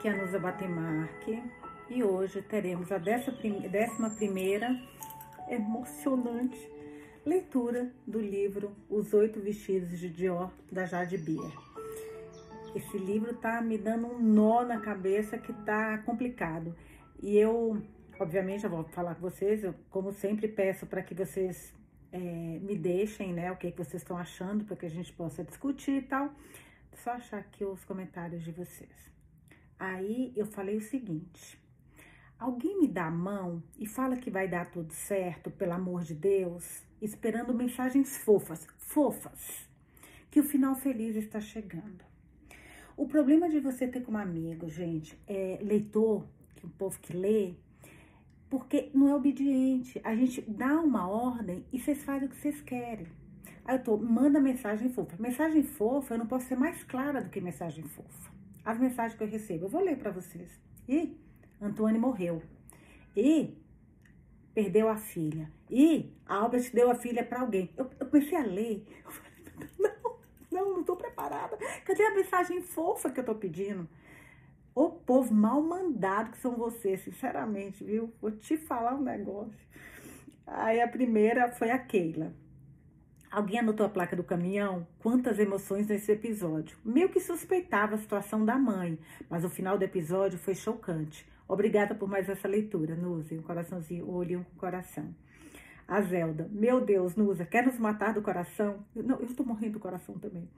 Aqui é a Nusa Batemarque e hoje teremos a décima primeira emocionante leitura do livro Os Oito Vestidos de Dior, da Jade Bier. Esse livro tá me dando um nó na cabeça que tá complicado. E eu, obviamente, eu vou falar com vocês, eu, como sempre, peço para que vocês é, me deixem, né, o que, que vocês estão achando, para que a gente possa discutir e tal. Só achar aqui os comentários de vocês. Aí eu falei o seguinte: alguém me dá a mão e fala que vai dar tudo certo, pelo amor de Deus, esperando mensagens fofas, fofas, que o final feliz está chegando. O problema de você ter como amigo, gente, é leitor, que o povo que lê, porque não é obediente. A gente dá uma ordem e vocês fazem o que vocês querem. Aí eu tô, manda mensagem fofa. Mensagem fofa, eu não posso ser mais clara do que mensagem fofa as mensagens que eu recebo. Eu vou ler para vocês. E Antônio morreu. E perdeu a filha. E Albert deu a filha para alguém. Eu, eu, comecei a ler. Não, não, não tô preparada. Cadê a mensagem fofa que eu tô pedindo? O povo mal mandado que são vocês, sinceramente, viu? Vou te falar um negócio. Aí a primeira foi a Keila. Alguém anotou a placa do caminhão? Quantas emoções nesse episódio. Meio que suspeitava a situação da mãe, mas o final do episódio foi chocante. Obrigada por mais essa leitura, Nusa. Um coraçãozinho, o olhinho com coração. A Zelda, meu Deus, Nusa, quer nos matar do coração? Eu, não, eu estou morrendo do coração também.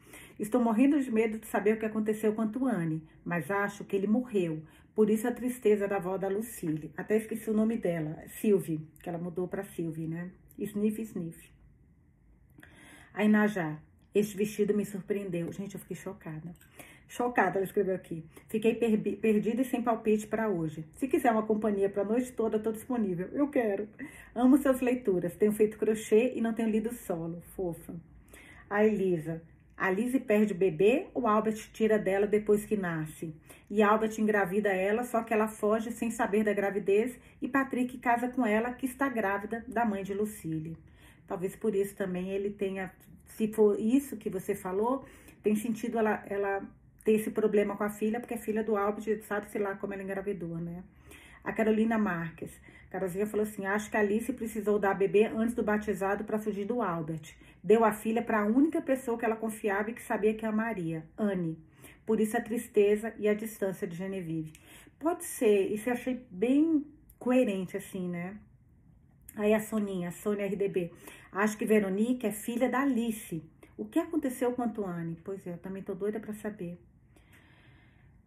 Estou morrendo de medo de saber o que aconteceu com a Tuane, mas acho que ele morreu. Por isso a tristeza da avó da Lucille. Até esqueci o nome dela, Sylvie, que ela mudou para Sylvie, né? Sniff, sniff. A Inajá, este vestido me surpreendeu. Gente, eu fiquei chocada. Chocada, ela escreveu aqui. Fiquei per perdida e sem palpite para hoje. Se quiser uma companhia para a noite toda, estou disponível. Eu quero. Amo suas leituras. Tenho feito crochê e não tenho lido solo. Fofa. A Elisa. A Lizzie perde o bebê ou Albert tira dela depois que nasce? E Albert engravida ela, só que ela foge sem saber da gravidez e Patrick casa com ela, que está grávida da mãe de Lucille. Talvez por isso também ele tenha, se for isso que você falou, tem sentido ela, ela ter esse problema com a filha, porque a filha do Albert, sabe-se lá como ela engravidou, né? A Carolina Marques. Carolzinha falou assim: acho que a Alice precisou dar a bebê antes do batizado para fugir do Albert. Deu a filha para a única pessoa que ela confiava e que sabia que amaria, Anne. Por isso a tristeza e a distância de Genevieve. Pode ser, isso eu achei bem coerente, assim, né? Aí a Soninha, a Sônia RDB. Acho que Veronique é filha da Alice. O que aconteceu com Antoine? Pois é, eu também tô doida para saber.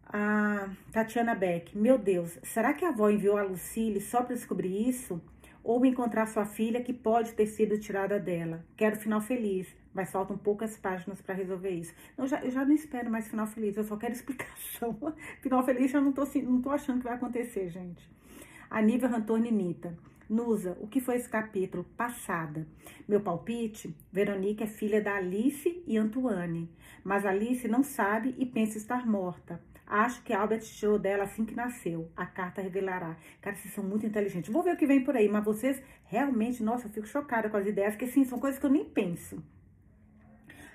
A Tatiana Beck. Meu Deus, será que a avó enviou a Lucille só para descobrir isso? Ou encontrar sua filha que pode ter sido tirada dela? Quero final feliz, mas faltam poucas páginas para resolver isso. Já, eu já não espero mais final feliz, eu só quero explicação. final feliz eu não tô, não tô achando que vai acontecer, gente. A Nívia Antônio Nita. Nusa, o que foi esse capítulo? Passada. Meu palpite? Veronique é filha da Alice e Antoine. Mas Alice não sabe e pensa estar morta. Acho que Albert tirou dela assim que nasceu. A carta revelará. Cara, vocês são muito inteligentes. Vou ver o que vem por aí, mas vocês realmente, nossa, eu fico chocada com as ideias, porque sim, são coisas que eu nem penso.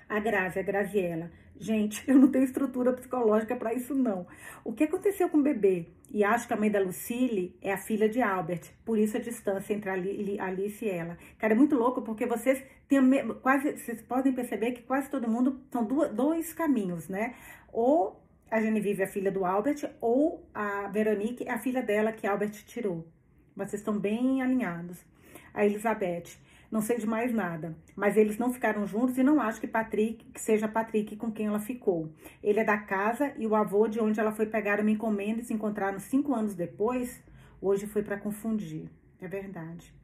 A Grazi, a Graziella. Gente, eu não tenho estrutura psicológica para isso, não. O que aconteceu com o bebê? E acho que a mãe da Lucille é a filha de Albert. Por isso a distância entre a Alice e ela. Cara, é muito louco porque vocês têm quase. Vocês podem perceber que quase todo mundo são dois caminhos, né? Ou a Genevieve é a filha do Albert, ou a Veronique é a filha dela que Albert tirou. Vocês estão bem alinhados. A Elizabeth. Não sei de mais nada. Mas eles não ficaram juntos e não acho que Patrick que seja Patrick com quem ela ficou. Ele é da casa e o avô de onde ela foi pegar uma encomenda e se encontraram cinco anos depois. Hoje foi para confundir. É verdade.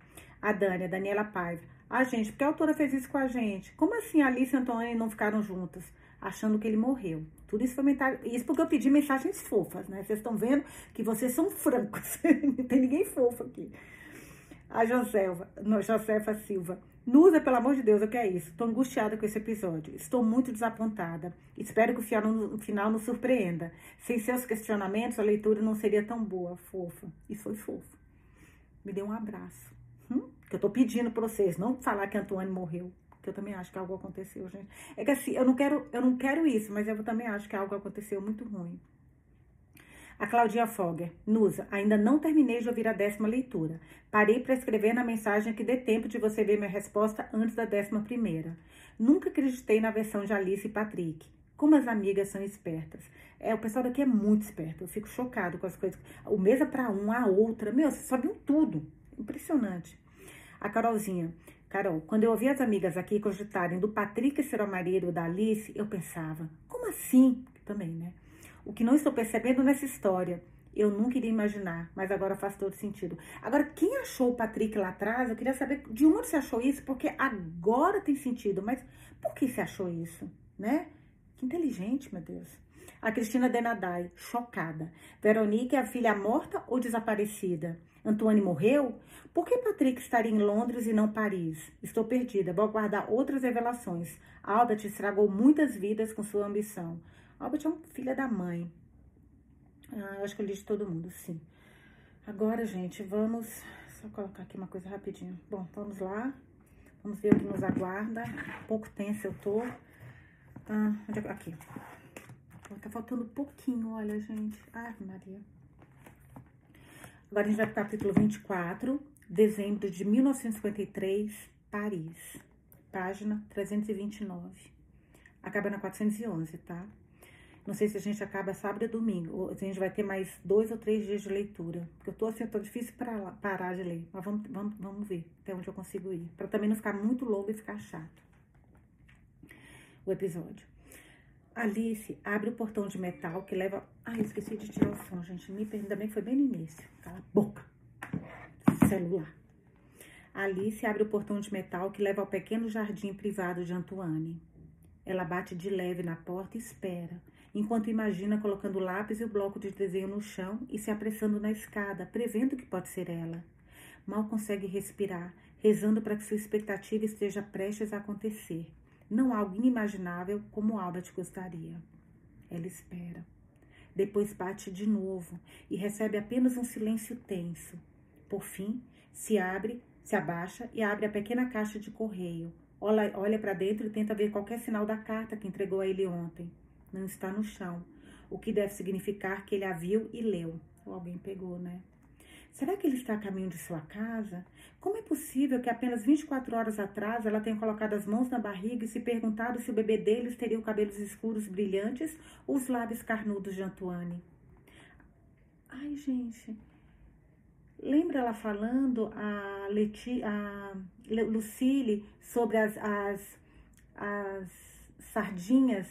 A Dani, a Daniela Paiva. Ah, gente, por que a autora fez isso com a gente? Como assim Alice e Antônia não ficaram juntas? Achando que ele morreu. Tudo isso foi mental... Isso porque eu pedi mensagens fofas, né? Vocês estão vendo que vocês são francos. não tem ninguém fofo aqui. A Josefa, Josefa Silva. Nusa, pelo amor de Deus, o que é isso? Estou angustiada com esse episódio. Estou muito desapontada. Espero que o final, no final nos surpreenda. Sem seus questionamentos, a leitura não seria tão boa, fofa. E foi fofo. Me dê um abraço. Hum? Que eu tô pedindo para vocês, não falar que Antônio morreu. Que eu também acho que algo aconteceu, gente. É que assim, eu não quero, eu não quero isso, mas eu também acho que algo aconteceu muito ruim. A Claudinha Fogger. Nusa, ainda não terminei de ouvir a décima leitura. Parei para escrever na mensagem que dê tempo de você ver minha resposta antes da décima primeira. Nunca acreditei na versão de Alice e Patrick. Como as amigas são espertas. É, o pessoal daqui é muito esperto. Eu fico chocado com as coisas. O mesa para um, a outra. Meu, vocês sabem tudo. Impressionante. A Carolzinha. Carol, quando eu ouvi as amigas aqui cogitarem do Patrick ser o marido da Alice, eu pensava, como assim? Também, né? O que não estou percebendo nessa história, eu nunca iria imaginar, mas agora faz todo sentido. Agora, quem achou o Patrick lá atrás, eu queria saber de onde você achou isso, porque agora tem sentido, mas por que você achou isso, né? Que inteligente, meu Deus. A Cristina Denadai, chocada. Veronique é a filha morta ou desaparecida? Antoine morreu? Por que Patrick estaria em Londres e não Paris? Estou perdida, vou aguardar outras revelações. Albert estragou muitas vidas com sua ambição. Albert é um filho da mãe. Ah, eu acho que eu li de todo mundo, sim. Agora, gente, vamos... Só colocar aqui uma coisa rapidinho. Bom, vamos lá. Vamos ver o que nos aguarda. Pouco tenso eu tô. Ah, é aqui. Tá faltando pouquinho, olha, gente. Ai, Maria. Agora a gente vai pro capítulo 24, dezembro de 1953, Paris. Página 329. Acaba na 411, tá? Não sei se a gente acaba sábado e domingo, a gente vai ter mais dois ou três dias de leitura. Porque eu tô assim, eu tô difícil para parar de ler. Mas vamos, vamos, vamos ver até onde eu consigo ir. Para também não ficar muito longo e ficar chato. O episódio. Alice abre o portão de metal que leva. Ai, esqueci de tirar o som, gente. Me ainda bem que foi bem no início. Cala a boca. Celular. Alice abre o portão de metal que leva ao pequeno jardim privado de Antoine. Ela bate de leve na porta e espera enquanto imagina colocando o lápis e o bloco de desenho no chão e se apressando na escada, prevendo que pode ser ela. Mal consegue respirar, rezando para que sua expectativa esteja prestes a acontecer. Não algo inimaginável como Albert gostaria. Ela espera. Depois bate de novo e recebe apenas um silêncio tenso. Por fim, se abre, se abaixa e abre a pequena caixa de correio. Olha, olha para dentro e tenta ver qualquer sinal da carta que entregou a ele ontem não está no chão, o que deve significar que ele a viu e leu. Ou alguém pegou, né? Será que ele está a caminho de sua casa? Como é possível que apenas 24 horas atrás ela tenha colocado as mãos na barriga e se perguntado se o bebê deles teria os cabelos escuros brilhantes ou os lábios carnudos de Antoine? Ai, gente. Lembra ela falando a, Leti, a Lucille sobre as, as, as sardinhas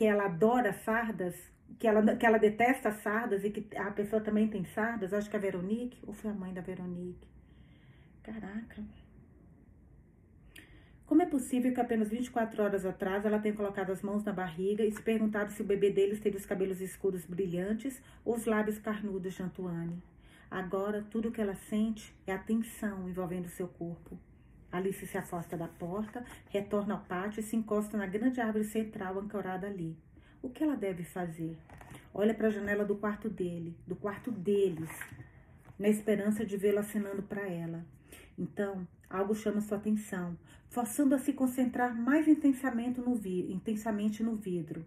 que ela adora sardas, que ela, que ela detesta sardas e que a pessoa também tem sardas, acho que a Veronique, ou foi a mãe da Veronique? Caraca. Como é possível que apenas 24 horas atrás ela tenha colocado as mãos na barriga e se perguntado se o bebê deles teria os cabelos escuros brilhantes ou os lábios carnudos de Antoine? Agora, tudo o que ela sente é a tensão envolvendo seu corpo. Alice se afasta da porta, retorna ao pátio e se encosta na grande árvore central ancorada ali. O que ela deve fazer? Olha para a janela do quarto dele, do quarto deles, na esperança de vê-lo acenando para ela. Então, algo chama sua atenção, forçando a se concentrar mais intensamente no, intensamente no vidro.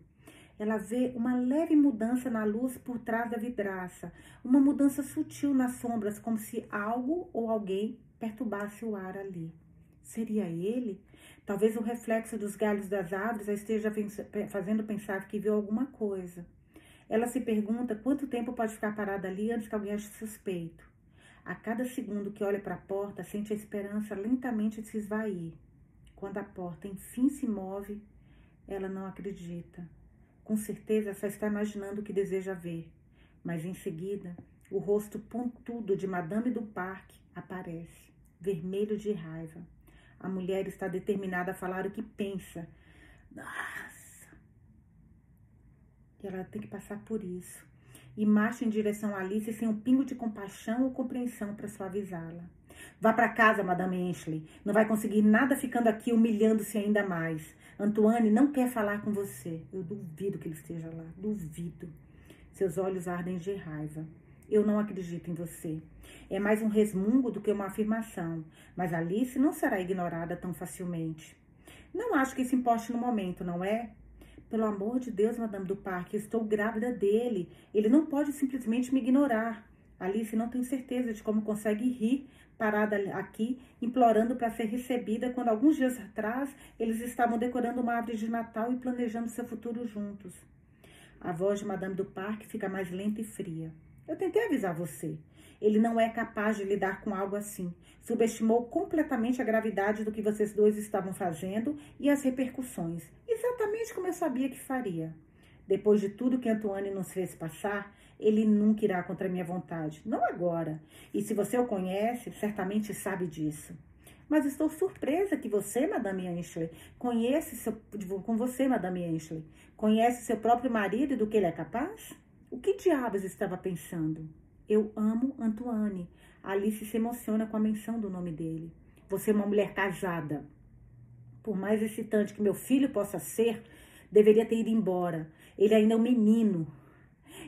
Ela vê uma leve mudança na luz por trás da vidraça, uma mudança sutil nas sombras, como se algo ou alguém perturbasse o ar ali. Seria ele? Talvez o reflexo dos galhos das árvores a esteja fazendo pensar que viu alguma coisa. Ela se pergunta quanto tempo pode ficar parada ali antes que alguém ache suspeito. A cada segundo que olha para a porta, sente a esperança lentamente se esvair. Quando a porta enfim se move, ela não acredita. Com certeza só está imaginando o que deseja ver. Mas em seguida, o rosto pontudo de Madame do Parque aparece, vermelho de raiva. A mulher está determinada a falar o que pensa. Nossa! E ela tem que passar por isso. E marcha em direção a Alice sem um pingo de compaixão ou compreensão para suavizá-la. Vá para casa, Madame Ashley. Não vai conseguir nada ficando aqui humilhando-se ainda mais. Antoine não quer falar com você. Eu duvido que ele esteja lá. Duvido. Seus olhos ardem de raiva. Eu não acredito em você. É mais um resmungo do que uma afirmação, mas Alice não será ignorada tão facilmente. Não acho que isso importe no momento, não é? Pelo amor de Deus, Madame do Parque, estou grávida dele. Ele não pode simplesmente me ignorar. Alice não tem certeza de como consegue rir parada aqui, implorando para ser recebida, quando alguns dias atrás eles estavam decorando uma árvore de Natal e planejando seu futuro juntos. A voz de Madame do Parque fica mais lenta e fria. Eu tentei avisar você. Ele não é capaz de lidar com algo assim. Subestimou completamente a gravidade do que vocês dois estavam fazendo e as repercussões. Exatamente como eu sabia que faria. Depois de tudo que Antoine nos fez passar, ele nunca irá contra minha vontade. Não agora. E se você o conhece, certamente sabe disso. Mas estou surpresa que você, Madame Ashley, conhece seu, com você, Madame Ashley, conhece seu próprio marido e do que ele é capaz? O que diabos estava pensando? Eu amo Antoine. Alice se emociona com a menção do nome dele. Você é uma mulher casada. Por mais excitante que meu filho possa ser, deveria ter ido embora. Ele ainda é um menino.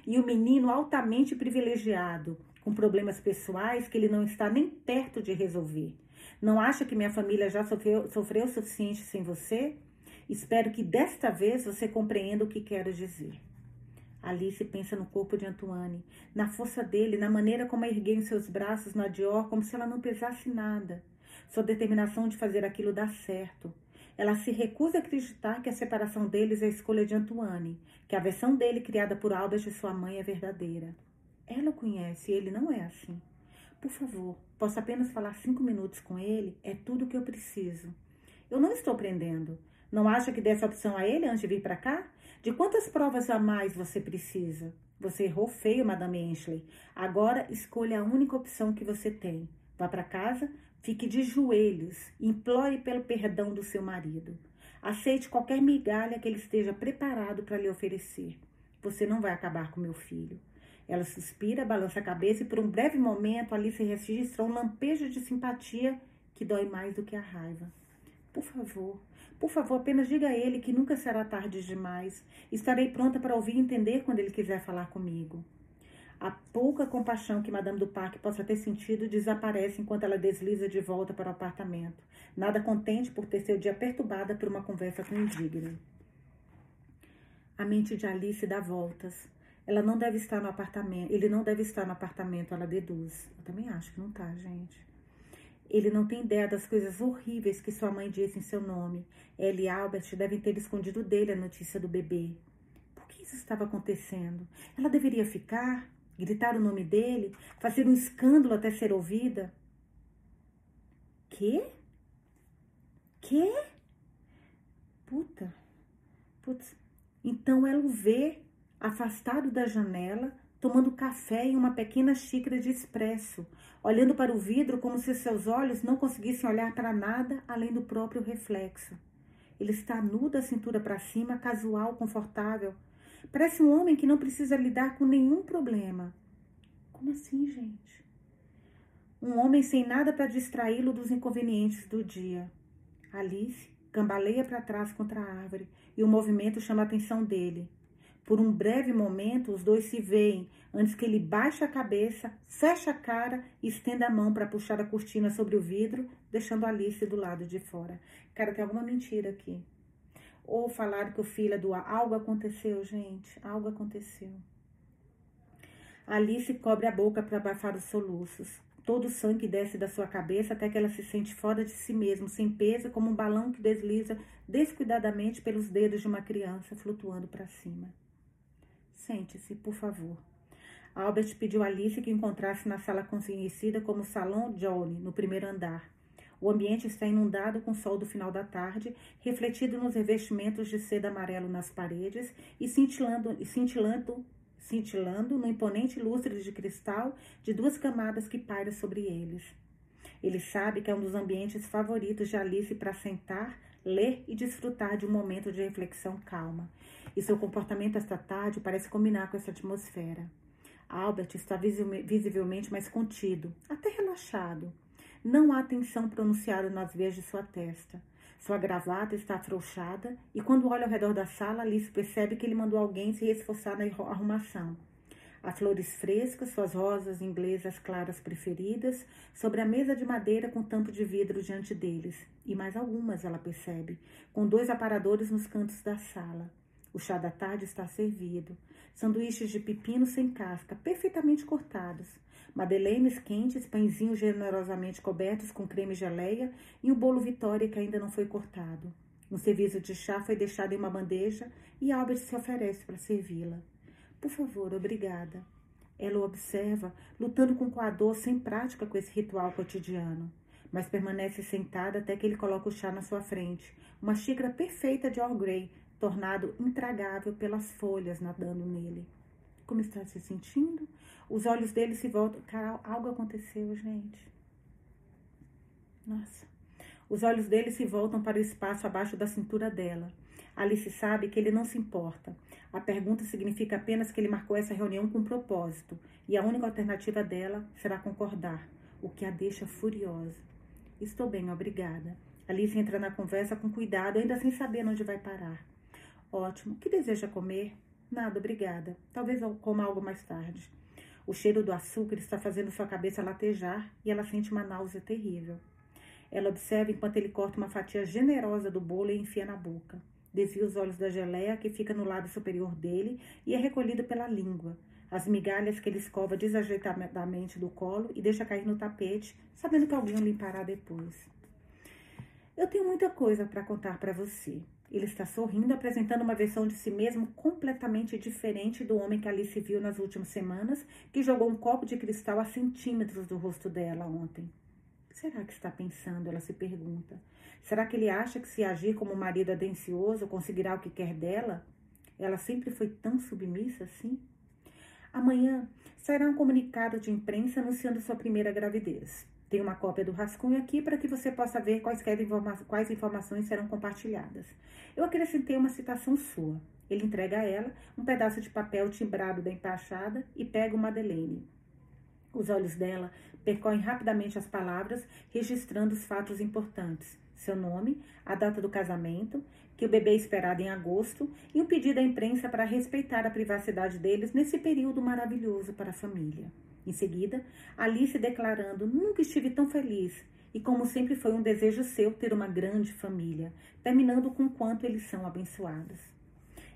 E um menino altamente privilegiado, com problemas pessoais que ele não está nem perto de resolver. Não acha que minha família já sofreu, sofreu o suficiente sem você? Espero que desta vez você compreenda o que quero dizer. Alice pensa no corpo de Antoine, na força dele, na maneira como ergueu em seus braços na Dior, como se ela não pesasse nada. Sua determinação de fazer aquilo dar certo. Ela se recusa a acreditar que a separação deles é a escolha de Antoine, que a versão dele criada por Albert e sua mãe é verdadeira. Ela o conhece e ele não é assim. Por favor, posso apenas falar cinco minutos com ele? É tudo o que eu preciso. Eu não estou prendendo. Não acha que desse opção a ele antes de vir para cá? De quantas provas a mais você precisa? Você errou feio, Madame Ashley. Agora escolha a única opção que você tem. Vá para casa, fique de joelhos, implore pelo perdão do seu marido. Aceite qualquer migalha que ele esteja preparado para lhe oferecer. Você não vai acabar com meu filho. Ela suspira, balança a cabeça e por um breve momento ali se registra um lampejo de simpatia que dói mais do que a raiva. Por favor, por favor, apenas diga a ele que nunca será tarde demais. Estarei pronta para ouvir e entender quando ele quiser falar comigo. A pouca compaixão que Madame do Parque possa ter sentido desaparece enquanto ela desliza de volta para o apartamento, nada contente por ter seu dia perturbada por uma conversa com indigno. A mente de Alice dá voltas. Ela não deve estar no apartamento. Ele não deve estar no apartamento, ela deduz. Eu também acho que não tá, gente. Ele não tem ideia das coisas horríveis que sua mãe disse em seu nome. Ela e Albert devem ter escondido dele a notícia do bebê. Por que isso estava acontecendo? Ela deveria ficar, gritar o nome dele, fazer um escândalo até ser ouvida? Quê? Quê? Puta. Putz. Então ela o vê afastado da janela, tomando café em uma pequena xícara de espresso, olhando para o vidro como se seus olhos não conseguissem olhar para nada além do próprio reflexo. Ele está nu da cintura para cima, casual, confortável. Parece um homem que não precisa lidar com nenhum problema. Como assim, gente? Um homem sem nada para distraí-lo dos inconvenientes do dia. Alice cambaleia para trás contra a árvore e o movimento chama a atenção dele. Por um breve momento, os dois se veem, antes que ele baixe a cabeça, feche a cara e estenda a mão para puxar a cortina sobre o vidro, deixando Alice do lado de fora. Cara, tem alguma mentira aqui. Ou falaram que o filho é do algo aconteceu, gente, algo aconteceu. Alice cobre a boca para abafar os soluços. Todo o sangue desce da sua cabeça até que ela se sente fora de si mesma, sem peso, como um balão que desliza descuidadamente pelos dedos de uma criança flutuando para cima. Sente-se, por favor. Albert pediu a Alice que encontrasse na sala conhecida como Salão Johnny, no primeiro andar. O ambiente está inundado com o sol do final da tarde, refletido nos revestimentos de seda amarelo nas paredes e cintilando, cintilando, cintilando no imponente lustre de cristal de duas camadas que pairam sobre eles. Ele sabe que é um dos ambientes favoritos de Alice para sentar, ler e desfrutar de um momento de reflexão calma e seu comportamento esta tarde parece combinar com essa atmosfera. Albert está visivelmente mais contido, até relaxado. Não há tensão pronunciada nas veias de sua testa. Sua gravata está afrouxada e quando olha ao redor da sala, Alice percebe que ele mandou alguém se esforçar na arrumação. Há flores frescas, suas rosas inglesas claras preferidas, sobre a mesa de madeira com tampo de vidro diante deles. E mais algumas, ela percebe, com dois aparadores nos cantos da sala. O chá da tarde está servido. Sanduíches de pepino sem casca, perfeitamente cortados. Madeleines quentes, pãezinhos generosamente cobertos com creme e geleia e um bolo Vitória que ainda não foi cortado. Um serviço de chá foi deixado em uma bandeja e Albert se oferece para servi-la. Por favor, obrigada. Ela o observa, lutando com coador sem prática com esse ritual cotidiano, mas permanece sentada até que ele coloca o chá na sua frente, uma xícara perfeita de Earl Grey, tornado intragável pelas folhas nadando nele. Como está se sentindo? Os olhos dele se voltam. Cara, algo aconteceu, gente. Nossa. Os olhos dele se voltam para o espaço abaixo da cintura dela. Alice sabe que ele não se importa. A pergunta significa apenas que ele marcou essa reunião com propósito, e a única alternativa dela será concordar, o que a deixa furiosa. Estou bem, obrigada. Alice entra na conversa com cuidado, ainda sem saber onde vai parar. Ótimo. Que deseja comer? Nada, obrigada. Talvez eu coma algo mais tarde. O cheiro do açúcar está fazendo sua cabeça latejar e ela sente uma náusea terrível. Ela observa enquanto ele corta uma fatia generosa do bolo e enfia na boca. Desvia os olhos da geleia que fica no lábio superior dele e é recolhida pela língua. As migalhas que ele escova desajeitadamente do colo e deixa cair no tapete, sabendo que alguém o limpará depois. Eu tenho muita coisa para contar para você. Ele está sorrindo, apresentando uma versão de si mesmo completamente diferente do homem que Alice viu nas últimas semanas, que jogou um copo de cristal a centímetros do rosto dela ontem. Será que está pensando? Ela se pergunta. Será que ele acha que se agir como marido atencioso conseguirá o que quer dela? Ela sempre foi tão submissa assim? Amanhã sairá um comunicado de imprensa anunciando sua primeira gravidez. Tem uma cópia do rascunho aqui para que você possa ver quaisquer informa quais informações serão compartilhadas. Eu acrescentei uma citação sua. Ele entrega a ela um pedaço de papel timbrado da embaixada e pega o Madeleine. Os olhos dela percorrem rapidamente as palavras, registrando os fatos importantes. Seu nome, a data do casamento, que o bebê é esperado em agosto e um pedido à imprensa para respeitar a privacidade deles nesse período maravilhoso para a família. Em seguida, Alice declarando: Nunca estive tão feliz. E como sempre foi um desejo seu ter uma grande família, terminando com quanto eles são abençoados.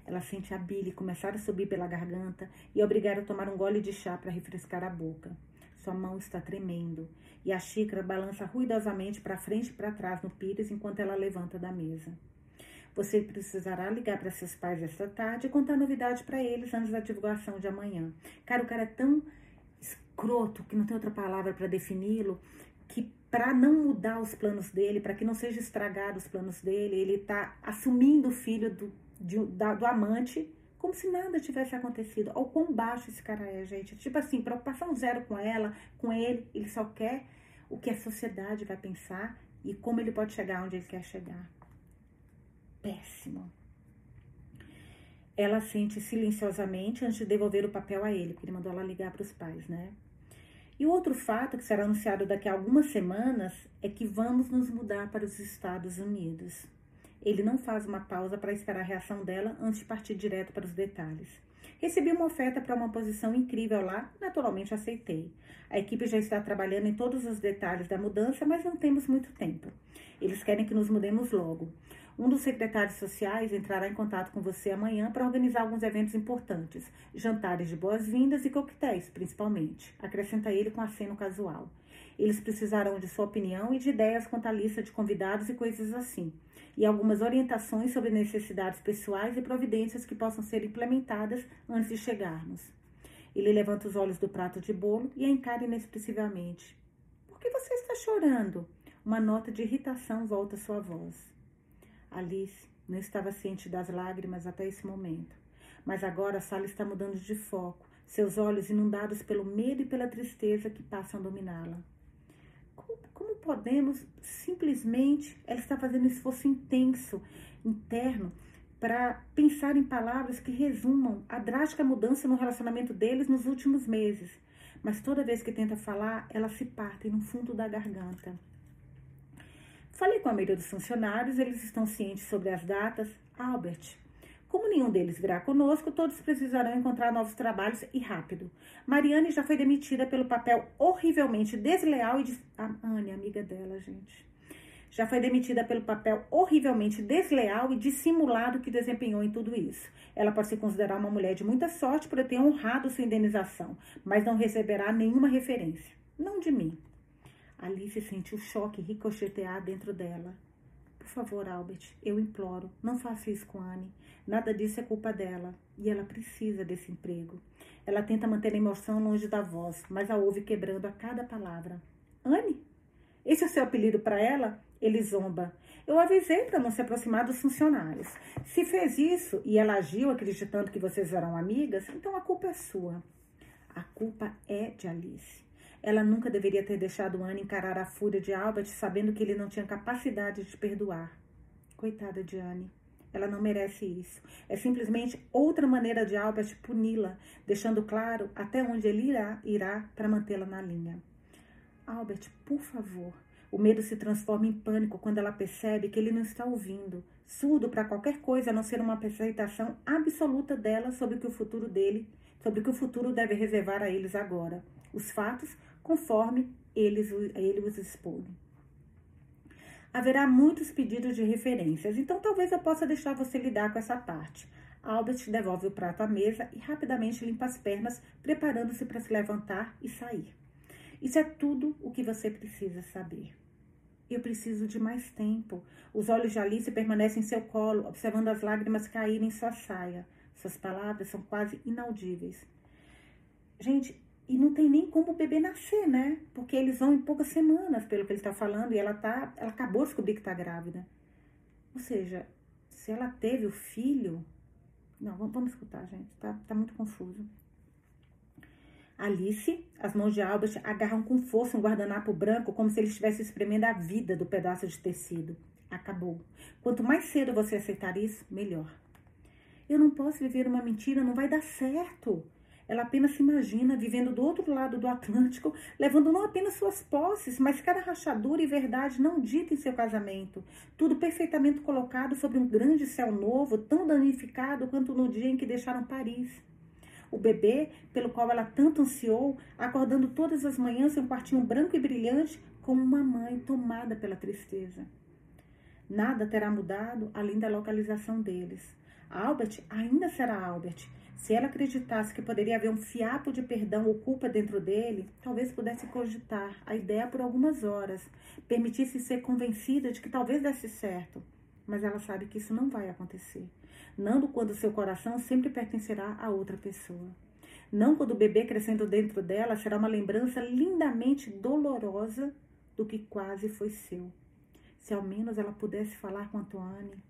Ela sente a bile começar a subir pela garganta e obrigada a tomar um gole de chá para refrescar a boca. Sua mão está tremendo e a xícara balança ruidosamente para frente e para trás no pires enquanto ela levanta da mesa. Você precisará ligar para seus pais esta tarde e contar novidade para eles antes da divulgação de amanhã. Cara, o cara é tão escroto, que não tem outra palavra para defini-lo, que para não mudar os planos dele, para que não seja estragado os planos dele, ele está assumindo o filho do, de, da, do amante como se nada tivesse acontecido. Olha o quão baixo esse cara é, gente. Tipo assim, preocupação zero com ela, com ele, ele só quer o que a sociedade vai pensar e como ele pode chegar onde ele quer chegar. Péssimo. Ela sente silenciosamente antes de devolver o papel a ele, porque ele mandou ela ligar para os pais, né? E o outro fato que será anunciado daqui a algumas semanas é que vamos nos mudar para os Estados Unidos. Ele não faz uma pausa para esperar a reação dela antes de partir direto para os detalhes. Recebi uma oferta para uma posição incrível lá, naturalmente aceitei. A equipe já está trabalhando em todos os detalhes da mudança, mas não temos muito tempo. Eles querem que nos mudemos logo. Um dos secretários sociais entrará em contato com você amanhã para organizar alguns eventos importantes, jantares de boas-vindas e coquetéis, principalmente. Acrescenta ele com aceno casual. Eles precisarão de sua opinião e de ideias quanto à lista de convidados e coisas assim, e algumas orientações sobre necessidades pessoais e providências que possam ser implementadas antes de chegarmos. Ele levanta os olhos do prato de bolo e a encara inexpressivamente. Por que você está chorando? Uma nota de irritação volta à sua voz. Alice não estava ciente das lágrimas até esse momento. Mas agora a sala está mudando de foco, seus olhos inundados pelo medo e pela tristeza que passam a dominá-la. Como, podemos simplesmente. Ela está fazendo um esforço intenso, interno, para pensar em palavras que resumam a drástica mudança no relacionamento deles nos últimos meses. Mas toda vez que tenta falar, elas se partem no fundo da garganta. Falei com a maioria dos funcionários, eles estão cientes sobre as datas. Albert, como nenhum deles virá conosco, todos precisarão encontrar novos trabalhos e rápido. Mariane já foi demitida pelo papel horrivelmente desleal e. A Anne, amiga dela, gente. já foi demitida pelo papel horrivelmente desleal e dissimulado que desempenhou em tudo isso. Ela pode se considerar uma mulher de muita sorte por ter honrado sua indenização, mas não receberá nenhuma referência. Não de mim. Alice sentiu choque ricochetear dentro dela. Favor, Albert, eu imploro, não faça isso com Anne. Nada disso é culpa dela e ela precisa desse emprego. Ela tenta manter a emoção longe da voz, mas a ouve quebrando a cada palavra. Anne? Esse é o seu apelido para ela? Ele zomba. Eu avisei para não se aproximar dos funcionários. Se fez isso e ela agiu acreditando que vocês eram amigas, então a culpa é sua. A culpa é de Alice. Ela nunca deveria ter deixado Anne encarar a fúria de Albert sabendo que ele não tinha capacidade de perdoar. Coitada de Anne. Ela não merece isso. É simplesmente outra maneira de Albert puni-la, deixando claro até onde ele irá, irá para mantê-la na linha. Albert, por favor. O medo se transforma em pânico quando ela percebe que ele não está ouvindo, surdo para qualquer coisa a não ser uma aceitação absoluta dela sobre o que o futuro dele, sobre o que o futuro deve reservar a eles agora. Os fatos, conforme eles, ele os expõe. Haverá muitos pedidos de referências, então talvez eu possa deixar você lidar com essa parte. Albert devolve o prato à mesa e rapidamente limpa as pernas, preparando-se para se levantar e sair. Isso é tudo o que você precisa saber. Eu preciso de mais tempo. Os olhos de Alice permanecem em seu colo, observando as lágrimas caírem em sua saia. Suas palavras são quase inaudíveis. Gente, e não tem nem como o bebê nascer, né? Porque eles vão em poucas semanas, pelo que ele está falando, e ela tá, ela acabou de descobrir que está grávida. Ou seja, se ela teve o filho. Não, vamos, escutar, gente. Tá, tá muito confuso. Alice, as mãos de Albert agarram com força um guardanapo branco como se ele estivesse espremendo a vida do pedaço de tecido. Acabou. Quanto mais cedo você aceitar isso, melhor. Eu não posso viver uma mentira, não vai dar certo. Ela apenas se imagina vivendo do outro lado do Atlântico, levando não apenas suas posses, mas cada rachadura e verdade não dita em seu casamento. Tudo perfeitamente colocado sobre um grande céu novo, tão danificado quanto no dia em que deixaram Paris o bebê pelo qual ela tanto ansiou, acordando todas as manhãs em um quartinho branco e brilhante, como uma mãe tomada pela tristeza. Nada terá mudado além da localização deles. Albert ainda será Albert. Se ela acreditasse que poderia haver um fiapo de perdão ou culpa dentro dele, talvez pudesse cogitar a ideia por algumas horas, permitisse ser convencida de que talvez desse certo. Mas ela sabe que isso não vai acontecer. Não quando seu coração sempre pertencerá a outra pessoa. Não quando o bebê crescendo dentro dela será uma lembrança lindamente dolorosa do que quase foi seu. Se ao menos ela pudesse falar com Antoine.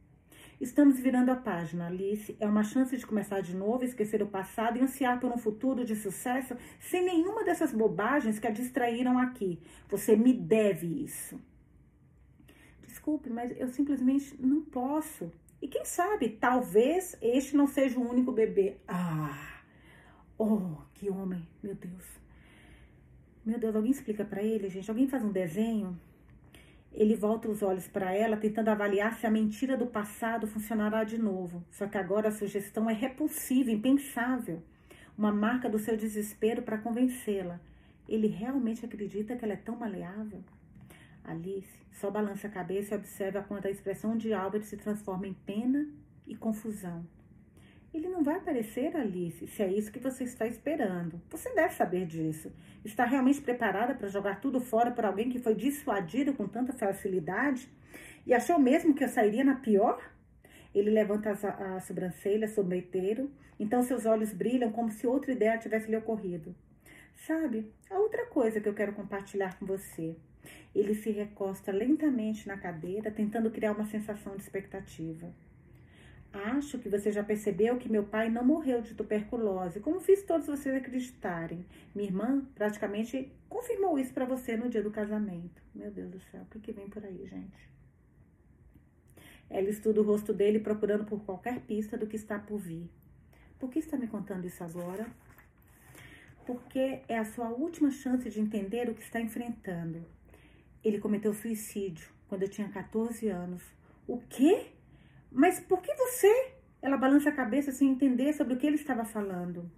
Estamos virando a página, Alice. É uma chance de começar de novo, esquecer o passado e ansiar por um futuro de sucesso sem nenhuma dessas bobagens que a distraíram aqui. Você me deve isso. Desculpe, mas eu simplesmente não posso. E quem sabe, talvez este não seja o único bebê. Ah! Oh, que homem, meu Deus. Meu Deus, alguém explica para ele, gente? Alguém faz um desenho? Ele volta os olhos para ela, tentando avaliar se a mentira do passado funcionará de novo. Só que agora a sugestão é repulsiva, impensável. Uma marca do seu desespero para convencê-la. Ele realmente acredita que ela é tão maleável? Alice só balança a cabeça e observa quando a expressão de Albert se transforma em pena e confusão. Ele não vai aparecer, Alice, se é isso que você está esperando. Você deve saber disso. Está realmente preparada para jogar tudo fora por alguém que foi dissuadido com tanta facilidade? E achou mesmo que eu sairia na pior? Ele levanta as, as sobrancelhas sobreteiro, então seus olhos brilham como se outra ideia tivesse lhe ocorrido. Sabe, a outra coisa que eu quero compartilhar com você. Ele se recosta lentamente na cadeira, tentando criar uma sensação de expectativa. Acho que você já percebeu que meu pai não morreu de tuberculose, como fiz todos vocês acreditarem. Minha irmã praticamente confirmou isso para você no dia do casamento. Meu Deus do céu, o que, que vem por aí, gente? Ela estuda o rosto dele procurando por qualquer pista do que está por vir. Por que está me contando isso agora? Porque é a sua última chance de entender o que está enfrentando. Ele cometeu suicídio quando eu tinha 14 anos. O quê? Mas por que você? Ela balança a cabeça sem entender sobre o que ele estava falando.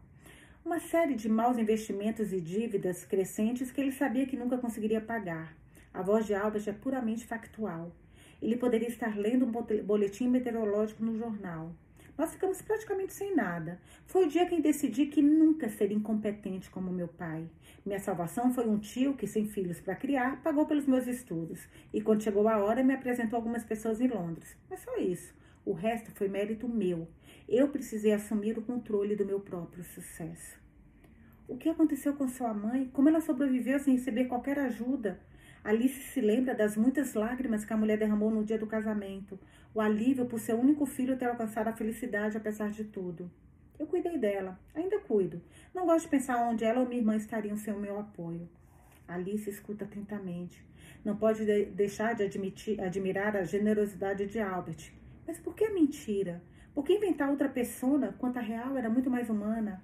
Uma série de maus investimentos e dívidas crescentes que ele sabia que nunca conseguiria pagar. A voz de Albert é puramente factual. Ele poderia estar lendo um boletim meteorológico no jornal. Nós ficamos praticamente sem nada. Foi o dia que decidi que nunca seria incompetente como meu pai. Minha salvação foi um tio que, sem filhos para criar, pagou pelos meus estudos. E quando chegou a hora, me apresentou algumas pessoas em Londres. Mas só isso. O resto foi mérito meu. Eu precisei assumir o controle do meu próprio sucesso. O que aconteceu com sua mãe? Como ela sobreviveu sem receber qualquer ajuda? Alice se lembra das muitas lágrimas que a mulher derramou no dia do casamento, o alívio por seu único filho ter alcançado a felicidade apesar de tudo. Eu cuidei dela, ainda cuido. Não gosto de pensar onde ela ou minha irmã estariam sem o meu apoio. Alice escuta atentamente. Não pode de deixar de admitir, admirar a generosidade de Albert. Mas por que mentira? Por que inventar outra persona quanto a real era muito mais humana?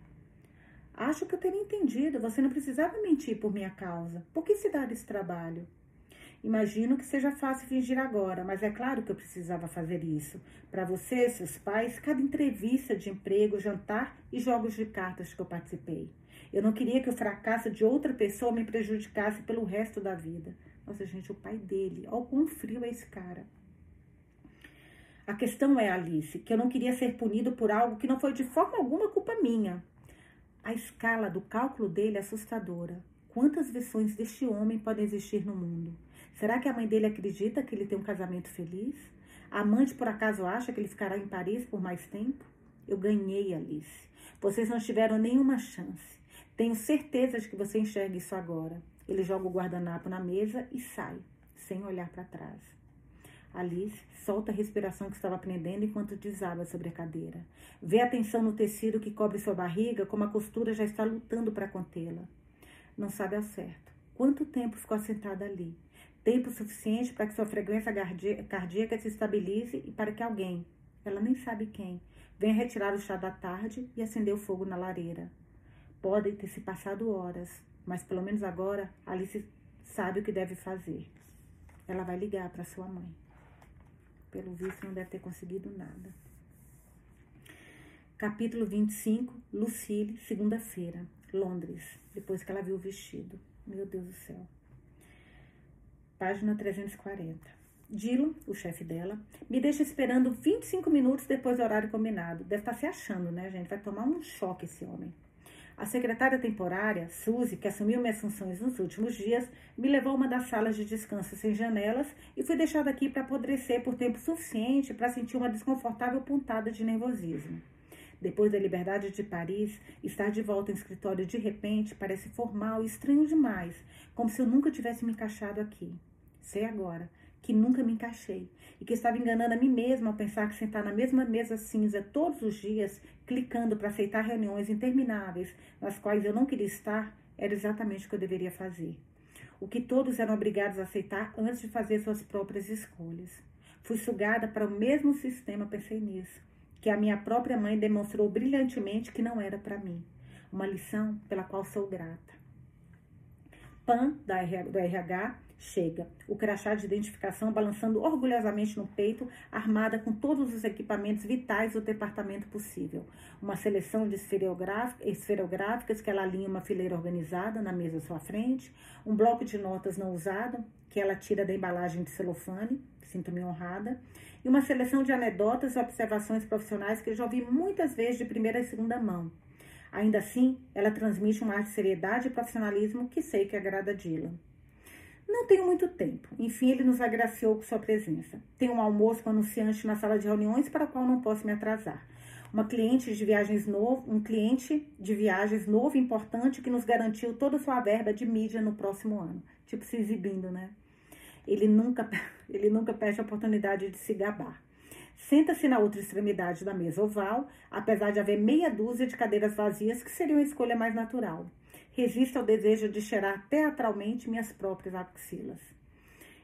Acho que eu teria entendido. Você não precisava mentir por minha causa. Por que se dar esse trabalho? Imagino que seja fácil fingir agora, mas é claro que eu precisava fazer isso. Para você, seus pais, cada entrevista de emprego, jantar e jogos de cartas que eu participei. Eu não queria que o fracasso de outra pessoa me prejudicasse pelo resto da vida. Nossa, gente, o pai dele. Olha quão frio é esse cara. A questão é, Alice, que eu não queria ser punido por algo que não foi de forma alguma culpa minha. A escala do cálculo dele é assustadora. Quantas versões deste homem podem existir no mundo? Será que a mãe dele acredita que ele tem um casamento feliz? A amante, por acaso, acha que ele ficará em Paris por mais tempo? Eu ganhei, Alice. Vocês não tiveram nenhuma chance. Tenho certeza de que você enxerga isso agora. Ele joga o guardanapo na mesa e sai, sem olhar para trás. Alice solta a respiração que estava prendendo enquanto desaba sobre a cadeira. Vê a tensão no tecido que cobre sua barriga, como a costura já está lutando para contê-la. Não sabe ao certo quanto tempo ficou sentada ali. Tempo suficiente para que sua frequência cardíaca se estabilize e para que alguém, ela nem sabe quem, venha retirar o chá da tarde e acender o fogo na lareira. Podem ter se passado horas, mas pelo menos agora Alice sabe o que deve fazer. Ela vai ligar para sua mãe. Pelo visto, não deve ter conseguido nada. Capítulo 25, Lucille, segunda-feira, Londres, depois que ela viu o vestido. Meu Deus do céu. Página 340. Dilo, o chefe dela, me deixa esperando 25 minutos depois do horário combinado. Deve estar se achando, né, gente? Vai tomar um choque esse homem. A secretária temporária, Suzy, que assumiu minhas funções nos últimos dias, me levou a uma das salas de descanso sem janelas e fui deixada aqui para apodrecer por tempo suficiente para sentir uma desconfortável pontada de nervosismo. Depois da liberdade de Paris, estar de volta no escritório de repente parece formal e estranho demais, como se eu nunca tivesse me encaixado aqui. Sei agora que nunca me encaixei e que estava enganando a mim mesma ao pensar que sentar na mesma mesa cinza todos os dias, clicando para aceitar reuniões intermináveis nas quais eu não queria estar, era exatamente o que eu deveria fazer. O que todos eram obrigados a aceitar antes de fazer suas próprias escolhas. Fui sugada para o mesmo sistema, pensei nisso, que a minha própria mãe demonstrou brilhantemente que não era para mim. Uma lição pela qual sou grata. Pan, do RH, chega, o crachá de identificação balançando orgulhosamente no peito, armada com todos os equipamentos vitais do departamento possível. Uma seleção de esferográficas que ela alinha uma fileira organizada na mesa à sua frente, um bloco de notas não usado, que ela tira da embalagem de celofane, sinto-me honrada, e uma seleção de anedotas e observações profissionais que eu já ouvi muitas vezes de primeira e segunda mão. Ainda assim, ela transmite um ar de seriedade e profissionalismo que sei que agrada Dylan. Não tenho muito tempo. Enfim, ele nos agraciou com sua presença. Tenho um almoço com anunciante na sala de reuniões para o qual não posso me atrasar. Uma cliente de viagens novo, um cliente de viagens novo importante que nos garantiu toda a sua verba de mídia no próximo ano. Tipo se exibindo, né? Ele nunca, ele nunca perde a oportunidade de se gabar. Senta-se na outra extremidade da mesa oval, apesar de haver meia dúzia de cadeiras vazias que seriam a escolha mais natural. Resisto ao desejo de cheirar teatralmente minhas próprias axilas.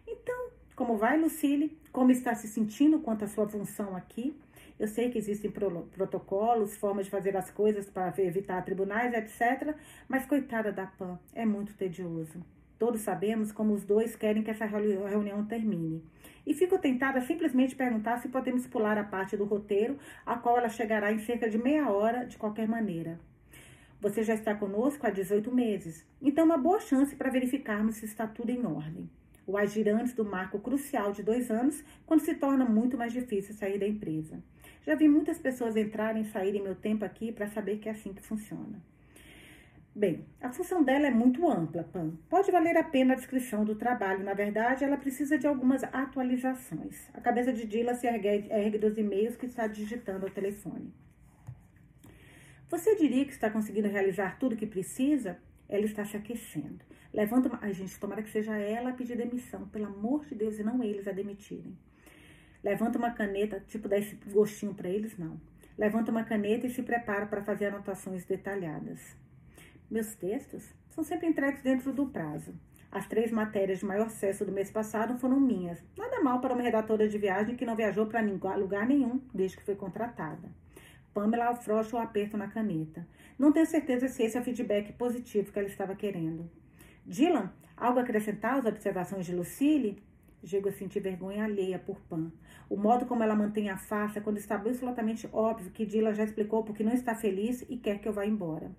Então, como vai, Lucille? Como está se sentindo quanto à sua função aqui? Eu sei que existem protocolos, formas de fazer as coisas para evitar tribunais, etc. Mas coitada da Pan, é muito tedioso. Todos sabemos como os dois querem que essa reunião termine. E fico tentada a simplesmente perguntar se podemos pular a parte do roteiro, a qual ela chegará em cerca de meia hora, de qualquer maneira. Você já está conosco há 18 meses, então uma boa chance para verificarmos se está tudo em ordem. ou agir antes do marco crucial de dois anos, quando se torna muito mais difícil sair da empresa. Já vi muitas pessoas entrarem e saírem meu tempo aqui para saber que é assim que funciona. Bem, a função dela é muito ampla, Pan. Pode valer a pena a descrição do trabalho. Na verdade, ela precisa de algumas atualizações. A cabeça de Dila se ergue, ergue dos e-mails que está digitando ao telefone. Você diria que está conseguindo realizar tudo o que precisa? Ela está se aquecendo. Levanta uma. Ai, gente, tomara que seja ela a pedir demissão, pelo amor de Deus, e não eles a demitirem. Levanta uma caneta, tipo, dá esse gostinho para eles? Não. Levanta uma caneta e se prepara para fazer anotações detalhadas. Meus textos são sempre entregues dentro do prazo. As três matérias de maior sucesso do mês passado foram minhas. Nada mal para uma redatora de viagem que não viajou para lugar nenhum desde que foi contratada. Pamela afrouxa o aperto na caneta. Não tenho certeza se esse é o feedback positivo que ela estava querendo. Dylan, algo a acrescentar às observações de Lucille? Chego a sentir vergonha alheia por Pan. O modo como ela mantém a face é quando está absolutamente óbvio que Dylan já explicou porque não está feliz e quer que eu vá embora.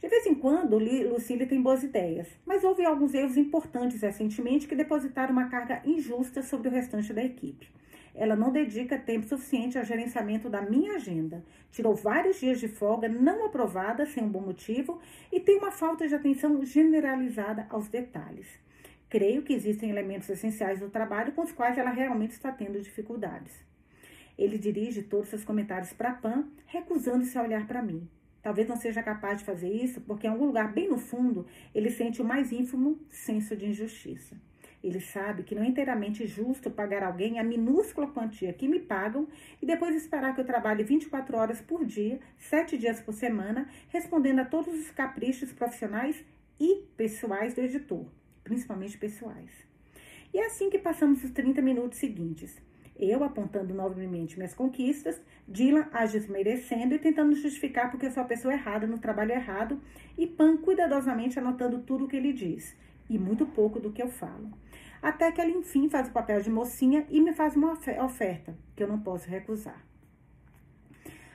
De vez em quando, Lucille tem boas ideias, mas houve alguns erros importantes recentemente que depositaram uma carga injusta sobre o restante da equipe. Ela não dedica tempo suficiente ao gerenciamento da minha agenda. Tirou vários dias de folga não aprovada sem um bom motivo e tem uma falta de atenção generalizada aos detalhes. Creio que existem elementos essenciais do trabalho com os quais ela realmente está tendo dificuldades. Ele dirige todos seus comentários para Pan, recusando-se a olhar para mim. Talvez não seja capaz de fazer isso porque, em algum lugar bem no fundo, ele sente o mais ínfimo senso de injustiça. Ele sabe que não é inteiramente justo pagar alguém a minúscula quantia que me pagam e depois esperar que eu trabalhe 24 horas por dia, 7 dias por semana, respondendo a todos os caprichos profissionais e pessoais do editor, principalmente pessoais. E é assim que passamos os 30 minutos seguintes. Eu apontando novamente minhas conquistas, Dylan as desmerecendo e tentando justificar porque eu sou a pessoa errada no trabalho errado, e Pan cuidadosamente anotando tudo o que ele diz, e muito pouco do que eu falo até que ela enfim faz o papel de mocinha e me faz uma oferta que eu não posso recusar.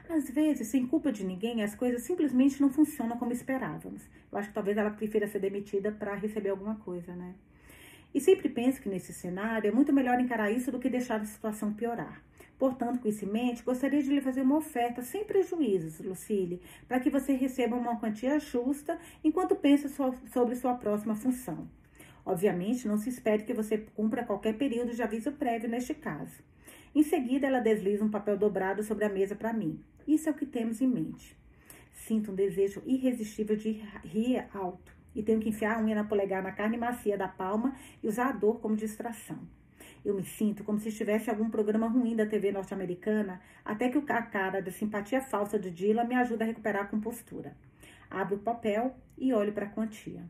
Às vezes, sem culpa de ninguém, as coisas simplesmente não funcionam como esperávamos. Eu acho que talvez ela prefira ser demitida para receber alguma coisa, né? E sempre penso que nesse cenário é muito melhor encarar isso do que deixar a situação piorar. Portanto, com isso em mente, gostaria de lhe fazer uma oferta sem prejuízos, Lucille, para que você receba uma quantia justa enquanto pensa sobre sua próxima função. Obviamente, não se espere que você cumpra qualquer período de aviso prévio neste caso. Em seguida, ela desliza um papel dobrado sobre a mesa para mim. Isso é o que temos em mente. Sinto um desejo irresistível de rir alto e tenho que enfiar a unha na polegar na carne macia da palma e usar a dor como distração. Eu me sinto como se estivesse algum programa ruim da TV norte-americana, até que a cara da simpatia falsa de Dila me ajuda a recuperar a compostura. Abro o papel e olho para a quantia.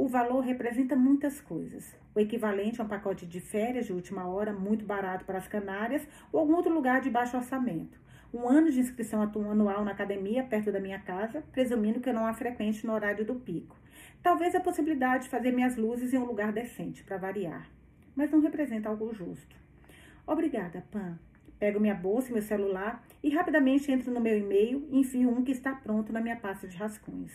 O valor representa muitas coisas. O equivalente a um pacote de férias de última hora, muito barato para as Canárias, ou algum outro lugar de baixo orçamento. Um ano de inscrição anual na academia, perto da minha casa, presumindo que eu não a frequente no horário do pico. Talvez a possibilidade de fazer minhas luzes em um lugar decente, para variar. Mas não representa algo justo. Obrigada, Pan. Pego minha bolsa e meu celular e rapidamente entro no meu e-mail e envio um que está pronto na minha pasta de rascunhos.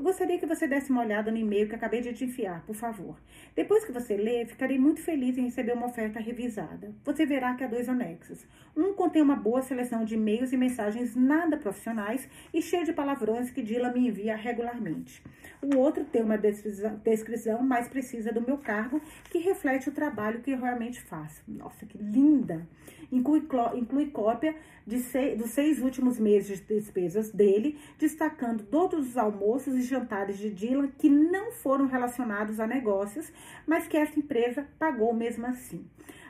Eu gostaria que você desse uma olhada no e-mail que acabei de te enfiar, por favor. Depois que você ler, ficarei muito feliz em receber uma oferta revisada. Você verá que há dois anexos. Um contém uma boa seleção de e-mails e mensagens nada profissionais e cheio de palavrões que Dila me envia regularmente. O outro tem uma descrição mais precisa do meu cargo, que reflete o trabalho que eu realmente faço. Nossa, que linda! Inclui, inclui cópia seis, dos seis últimos meses de despesas dele, destacando todos os almoços e jantares de Dylan que não foram relacionados a negócios, mas que essa empresa pagou mesmo assim.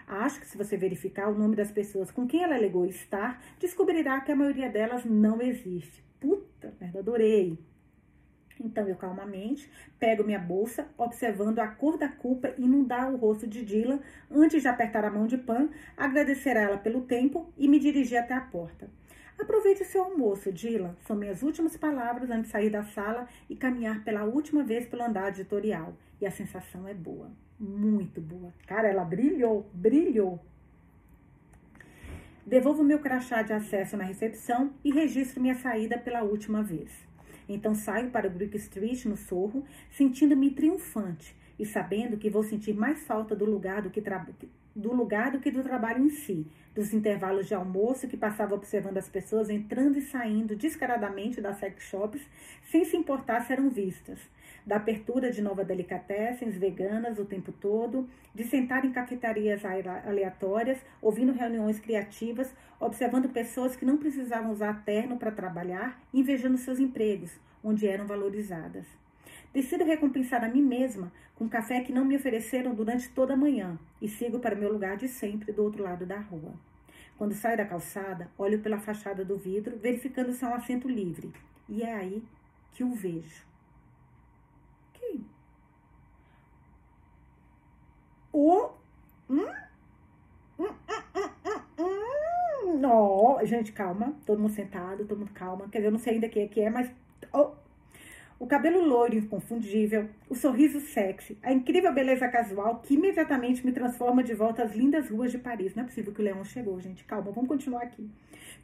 Acho que se você verificar o nome das pessoas com quem ela alegou estar, descobrirá que a maioria delas não existe. Puta merda, adorei! Então eu calmamente pego minha bolsa, observando a cor da culpa inundar o rosto de Dylan antes de apertar a mão de Pan, agradecer a ela pelo tempo e me dirigir até a porta. Aproveite seu almoço, Dylan. São minhas últimas palavras antes de sair da sala e caminhar pela última vez pelo andar editorial. E a sensação é boa, muito boa. Cara, ela brilhou, brilhou. Devolvo meu crachá de acesso na recepção e registro minha saída pela última vez. Então saio para o Brick Street, no Sorro, sentindo-me triunfante e sabendo que vou sentir mais falta do lugar do que, do lugar do que do trabalho em si, dos intervalos de almoço que passava observando as pessoas entrando e saindo descaradamente das sex shops, sem se importar se eram vistas, da abertura de novas delicatessens veganas o tempo todo, de sentar em cafetarias aleatórias, ouvindo reuniões criativas, observando pessoas que não precisavam usar terno para trabalhar, invejando seus empregos, onde eram valorizadas. Decido recompensar a mim mesma com café que não me ofereceram durante toda a manhã e sigo para meu lugar de sempre do outro lado da rua. Quando saio da calçada, olho pela fachada do vidro, verificando se há um assento livre. E é aí que o vejo. Quem? O. Hum? Hum, hum, hum, gente, calma. Todo mundo sentado, todo mundo calma. Quer dizer, eu não sei ainda quem é que é, mas. Oh, o cabelo loiro inconfundível, o sorriso sexy, a incrível beleza casual que imediatamente me transforma de volta às lindas ruas de Paris. Não é possível que o Leão chegou, gente. Calma, vamos continuar aqui.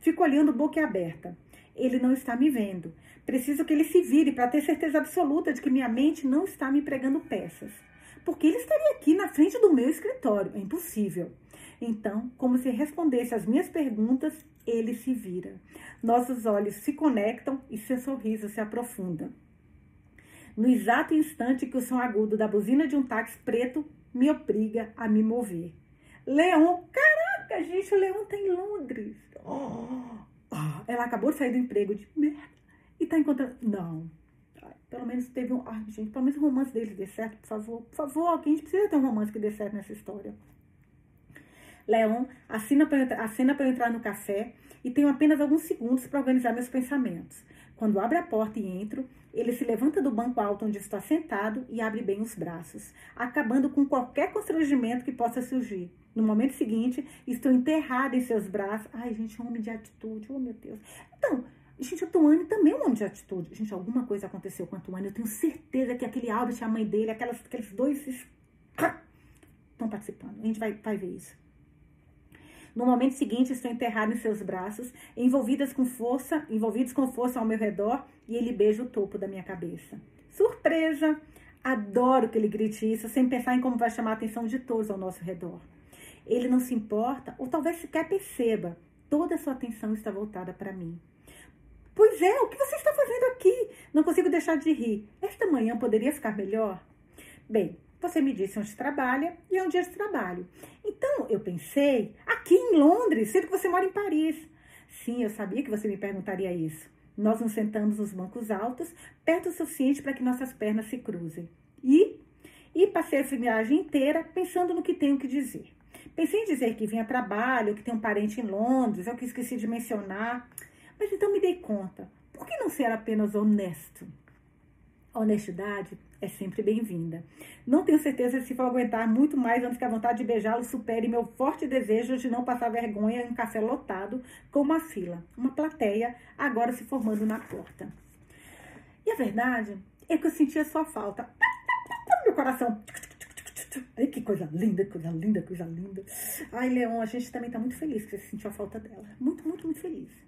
Fico olhando boca aberta. Ele não está me vendo. Preciso que ele se vire para ter certeza absoluta de que minha mente não está me pregando peças. Porque ele estaria aqui na frente do meu escritório. É impossível. Então, como se respondesse às minhas perguntas, ele se vira. Nossos olhos se conectam e seu sorriso se aprofunda no exato instante que o som agudo da buzina de um táxi preto me obriga a me mover. Leon, caraca, gente, o Leon tá em Londres. Oh, oh, ela acabou de sair do emprego de merda e tá encontrando. Não. Pelo menos teve um. Ai, gente, pelo menos o romance deles dê certo, por favor. Por favor, que a gente precisa ter um romance que dê certo nessa história. Leon assina para eu entrar no café e tenho apenas alguns segundos para organizar meus pensamentos. Quando abre a porta e entro, ele se levanta do banco alto onde está sentado e abre bem os braços, acabando com qualquer constrangimento que possa surgir. No momento seguinte, estou enterrada em seus braços. Ai, gente, homem de atitude, oh meu Deus. Então, gente, o Tuane também é um homem de atitude. Gente, alguma coisa aconteceu com o Tuane. Eu tenho certeza que aquele Albert, a mãe dele, aquelas, aqueles dois estão participando. A gente vai, vai ver isso. No momento seguinte, estou enterrado em seus braços, envolvidas com força, envolvidos com força ao meu redor, e ele beija o topo da minha cabeça. Surpresa! Adoro que ele grite isso, sem pensar em como vai chamar a atenção de todos ao nosso redor. Ele não se importa, ou talvez sequer perceba, toda a sua atenção está voltada para mim. Pois é, o que você está fazendo aqui? Não consigo deixar de rir. Esta manhã poderia ficar melhor? Bem, você me disse onde trabalha e onde é de trabalho. Então, eu pensei, aqui em Londres, sendo que você mora em Paris. Sim, eu sabia que você me perguntaria isso. Nós nos sentamos nos bancos altos, perto o suficiente para que nossas pernas se cruzem. E, e passei essa viagem inteira pensando no que tenho que dizer. Pensei em dizer que vinha a trabalho, que tenho um parente em Londres, é o que esqueci de mencionar. Mas então me dei conta. Por que não ser apenas honesto? honestidade é sempre bem-vinda. Não tenho certeza se vou aguentar muito mais antes que a vontade de beijá-lo supere meu forte desejo de não passar vergonha em um café lotado com uma fila, uma plateia agora se formando na porta. E a verdade é que eu sentia sua falta. Meu coração. Ai, que coisa linda, coisa linda, coisa linda. Ai, Leon, a gente também tá muito feliz que você sentiu a falta dela. Muito, muito, muito feliz.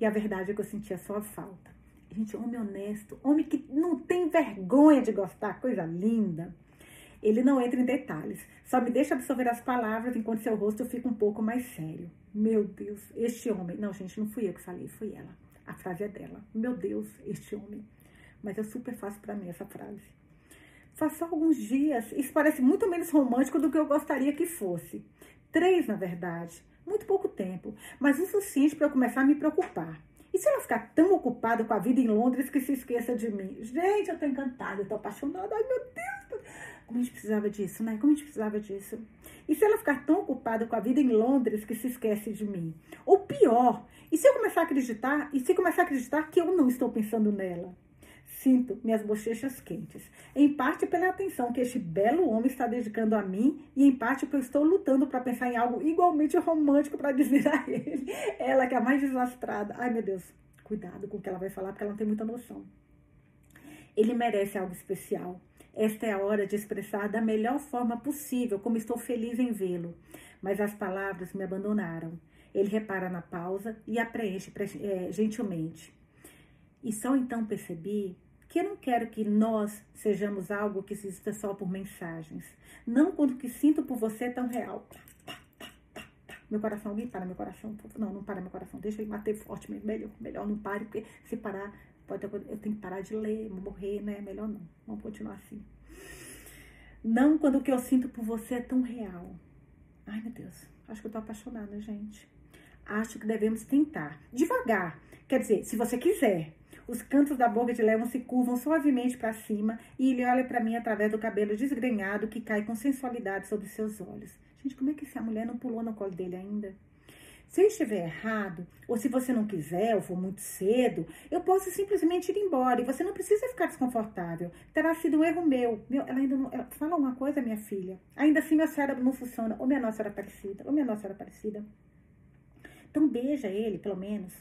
E a verdade é que eu sentia sua falta. Gente, homem honesto, homem que não tem vergonha de gostar, coisa linda. Ele não entra em detalhes, só me deixa absorver as palavras enquanto seu rosto fica um pouco mais sério. Meu Deus, este homem. Não, gente, não fui eu que falei, foi ela. A frase é dela. Meu Deus, este homem. Mas é super fácil para mim essa frase. Faz só alguns dias, isso parece muito menos romântico do que eu gostaria que fosse. Três, na verdade. Muito pouco tempo, mas o suficiente para eu começar a me preocupar. E se ela ficar tão ocupada com a vida em Londres que se esqueça de mim? Gente, eu tô encantada, eu tô apaixonada. Ai, meu Deus! Como a gente precisava disso, né? Como a gente precisava disso. E se ela ficar tão ocupada com a vida em Londres que se esquece de mim? Ou pior, e se eu começar a acreditar, e se começar a acreditar que eu não estou pensando nela? Sinto minhas bochechas quentes, em parte pela atenção que este belo homem está dedicando a mim e em parte porque eu estou lutando para pensar em algo igualmente romântico para dizer a ele. Ela que é a mais desastrada. Ai, meu Deus, cuidado com o que ela vai falar porque ela não tem muita noção. Ele merece algo especial. Esta é a hora de expressar da melhor forma possível como estou feliz em vê-lo. Mas as palavras me abandonaram. Ele repara na pausa e a preenche é, gentilmente. E só então percebi que eu não quero que nós sejamos algo que exista só por mensagens. Não quando o que sinto por você é tão real. Meu coração, alguém para meu coração. Não, não para meu coração. Deixa eu bater forte. Melhor, melhor não pare, porque se parar, pode, eu tenho que parar de ler, morrer, né? Melhor não. Vamos continuar assim. Não quando o que eu sinto por você é tão real. Ai, meu Deus. Acho que eu tô apaixonada, gente. Acho que devemos tentar. Devagar. Quer dizer, se você quiser. Os cantos da boca de Leon se curvam suavemente para cima e ele olha para mim através do cabelo desgrenhado que cai com sensualidade sobre seus olhos. Gente, como é que essa mulher não pulou no colo dele ainda? Se eu estiver errado, ou se você não quiser, ou for muito cedo, eu posso simplesmente ir embora e você não precisa ficar desconfortável. Terá sido um erro meu. meu ela ainda não. Ela, fala uma coisa, minha filha. Ainda assim, meu cérebro não funciona. Ou minha nossa era parecida, ou minha nossa era parecida. Então, beija ele, pelo menos.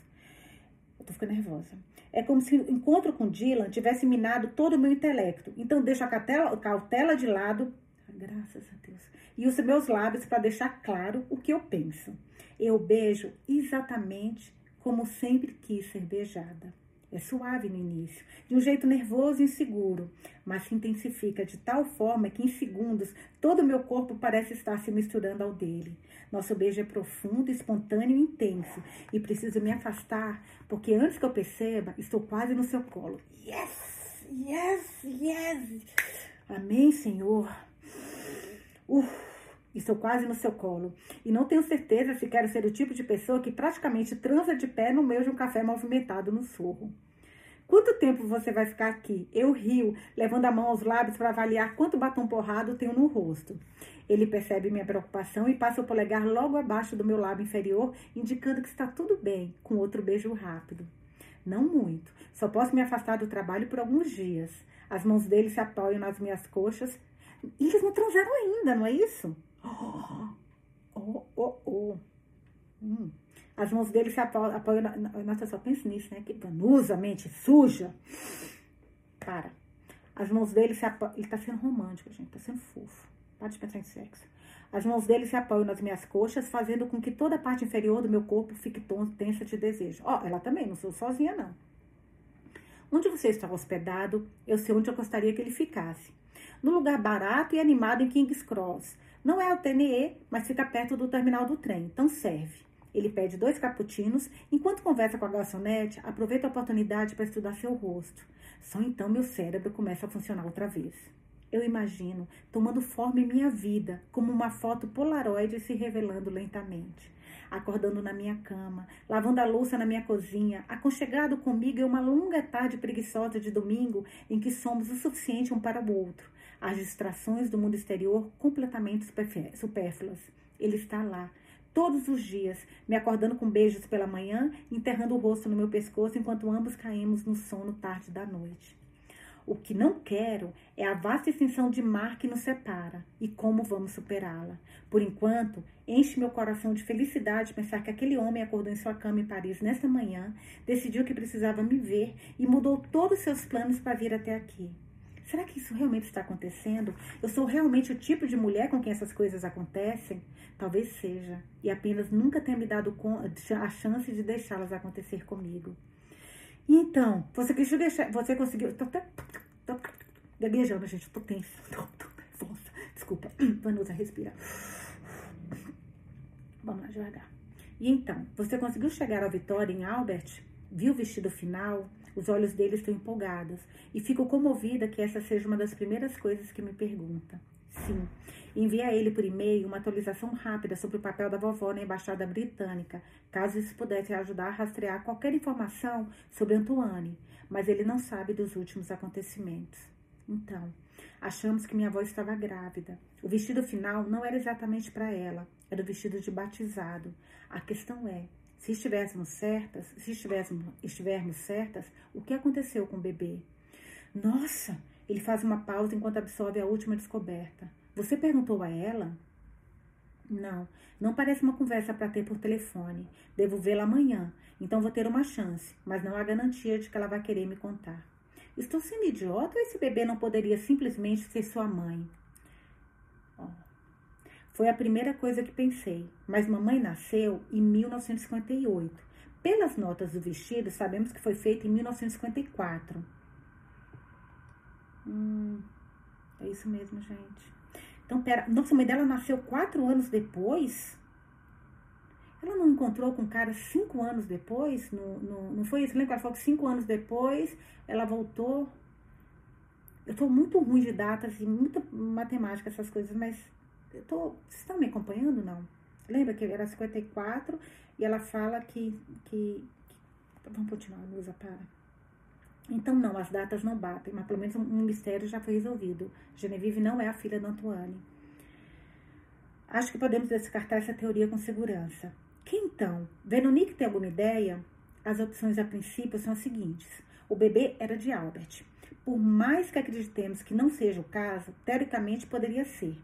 Eu tô ficando nervosa. É como se o encontro com Dylan tivesse minado todo o meu intelecto. Então, deixo a cautela, cautela de lado, graças a Deus, e os meus lábios para deixar claro o que eu penso. Eu beijo exatamente como sempre quis ser beijada. É suave no início, de um jeito nervoso e inseguro, mas se intensifica de tal forma que em segundos todo o meu corpo parece estar se misturando ao dele. Nosso beijo é profundo, espontâneo e intenso, e preciso me afastar, porque antes que eu perceba, estou quase no seu colo. Yes, yes, yes. Amém, Senhor. Uf. Estou quase no seu colo. E não tenho certeza se quero ser o tipo de pessoa que praticamente transa de pé no meio de um café movimentado no sorro. Quanto tempo você vai ficar aqui? Eu rio, levando a mão aos lábios para avaliar quanto batom porrado tenho no rosto. Ele percebe minha preocupação e passa o polegar logo abaixo do meu lábio inferior, indicando que está tudo bem, com outro beijo rápido. Não muito. Só posso me afastar do trabalho por alguns dias. As mãos dele se apoiam nas minhas coxas. E eles não transaram ainda, não é isso? Oh, oh, oh. Hum. As mãos dele se apoiam, apoiam na, Nossa, só penso nisso, né? Que ganusa, mente suja. Para. As mãos dele se apoiam. Ele tá sendo romântico, gente. Tá sendo fofo. Para de pensar em sexo. As mãos dele se apoiam nas minhas coxas, fazendo com que toda a parte inferior do meu corpo fique tensa de desejo. Ó, oh, ela também, não sou sozinha, não. Onde você está hospedado, eu sei onde eu gostaria que ele ficasse. No lugar barato e animado em King's Cross, não é o TNE, mas fica perto do terminal do trem, então serve. Ele pede dois cappuccinos, enquanto conversa com a garçonete, aproveita a oportunidade para estudar seu rosto. Só então meu cérebro começa a funcionar outra vez. Eu imagino tomando forma em minha vida, como uma foto polaroid se revelando lentamente. Acordando na minha cama, lavando a louça na minha cozinha, aconchegado comigo em uma longa tarde preguiçosa de domingo em que somos o suficiente um para o outro, as distrações do mundo exterior completamente supérfluas. Ele está lá, todos os dias, me acordando com beijos pela manhã, enterrando o rosto no meu pescoço enquanto ambos caímos no sono tarde da noite. O que não quero é a vasta extensão de mar que nos separa e como vamos superá-la. Por enquanto, enche meu coração de felicidade pensar que aquele homem acordou em sua cama em Paris nesta manhã, decidiu que precisava me ver e mudou todos os seus planos para vir até aqui. Será que isso realmente está acontecendo? Eu sou realmente o tipo de mulher com quem essas coisas acontecem? Talvez seja, e apenas nunca tenha me dado a chance de deixá-las acontecer comigo. E então, você conseguiu deixar, você conseguiu. Tô até. Tô gaguejando, gente, tô tensa. Tô, tô nervosa. Desculpa. Vanusa, respira. Vamos lá, devagar. E então, você conseguiu chegar ao Vitória em Albert? Viu o vestido final? Os olhos dele estão empolgados e fico comovida que essa seja uma das primeiras coisas que me pergunta. Sim, envia a ele por e-mail uma atualização rápida sobre o papel da vovó na embaixada britânica, caso isso pudesse ajudar a rastrear qualquer informação sobre Antoine, mas ele não sabe dos últimos acontecimentos. Então, achamos que minha avó estava grávida. O vestido final não era exatamente para ela, era o vestido de batizado. A questão é, se estivéssemos certas, se estivéssemos, estivermos certas, o que aconteceu com o bebê? Nossa, ele faz uma pausa enquanto absorve a última descoberta. Você perguntou a ela? Não, não parece uma conversa para ter por telefone. Devo vê-la amanhã, então vou ter uma chance, mas não há garantia de que ela vai querer me contar. Estou sendo idiota ou esse bebê não poderia simplesmente ser sua mãe? Foi a primeira coisa que pensei, mas mamãe nasceu em 1958. Pelas notas do vestido, sabemos que foi feito em 1954. Hum, é isso mesmo, gente. Então, pera, nossa, a mãe dela nasceu quatro anos depois? Ela não encontrou com o cara cinco anos depois? No, no, não foi isso? Lembra que ela falou que cinco anos depois ela voltou? Eu tô muito ruim de datas e muita matemática, essas coisas, mas eu tô. Vocês estão me acompanhando? Não? Lembra que era 54 e ela fala que. que, que vamos continuar, Lusa, para. Então, não, as datas não batem, mas pelo menos um, mistério já foi resolvido. Genevieve não é a filha do Antoine. Acho que podemos descartar essa teoria com segurança. Que então? Veronique tem alguma ideia? As opções a princípio são as seguintes. O bebê era de Albert. Por mais que acreditemos que não seja o caso, teoricamente poderia ser.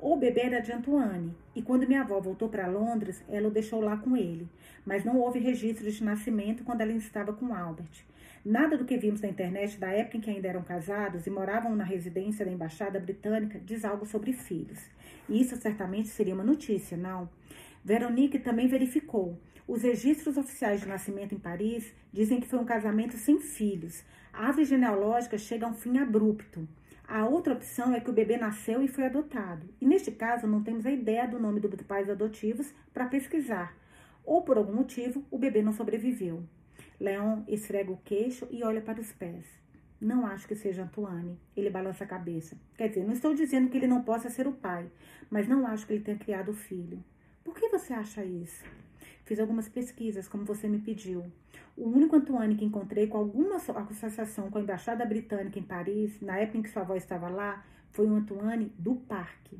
O bebê era de Antoine, e quando minha avó voltou para Londres, ela o deixou lá com ele. Mas não houve registro de nascimento quando ela estava com Albert. Nada do que vimos na internet da época em que ainda eram casados e moravam na residência da embaixada britânica diz algo sobre filhos. E isso certamente seria uma notícia, não? Veronique também verificou. Os registros oficiais de nascimento em Paris dizem que foi um casamento sem filhos. A árvore genealógica chega a um fim abrupto. A outra opção é que o bebê nasceu e foi adotado. E neste caso, não temos a ideia do nome dos pais adotivos para pesquisar. Ou por algum motivo, o bebê não sobreviveu. Leon esfrega o queixo e olha para os pés. Não acho que seja Antoine. Ele balança a cabeça. Quer dizer, não estou dizendo que ele não possa ser o pai, mas não acho que ele tenha criado o filho. Por que você acha isso? Fiz algumas pesquisas, como você me pediu. O único Antoine que encontrei com alguma associação com a Embaixada Britânica em Paris, na época em que sua avó estava lá, foi o Antoine do Parque.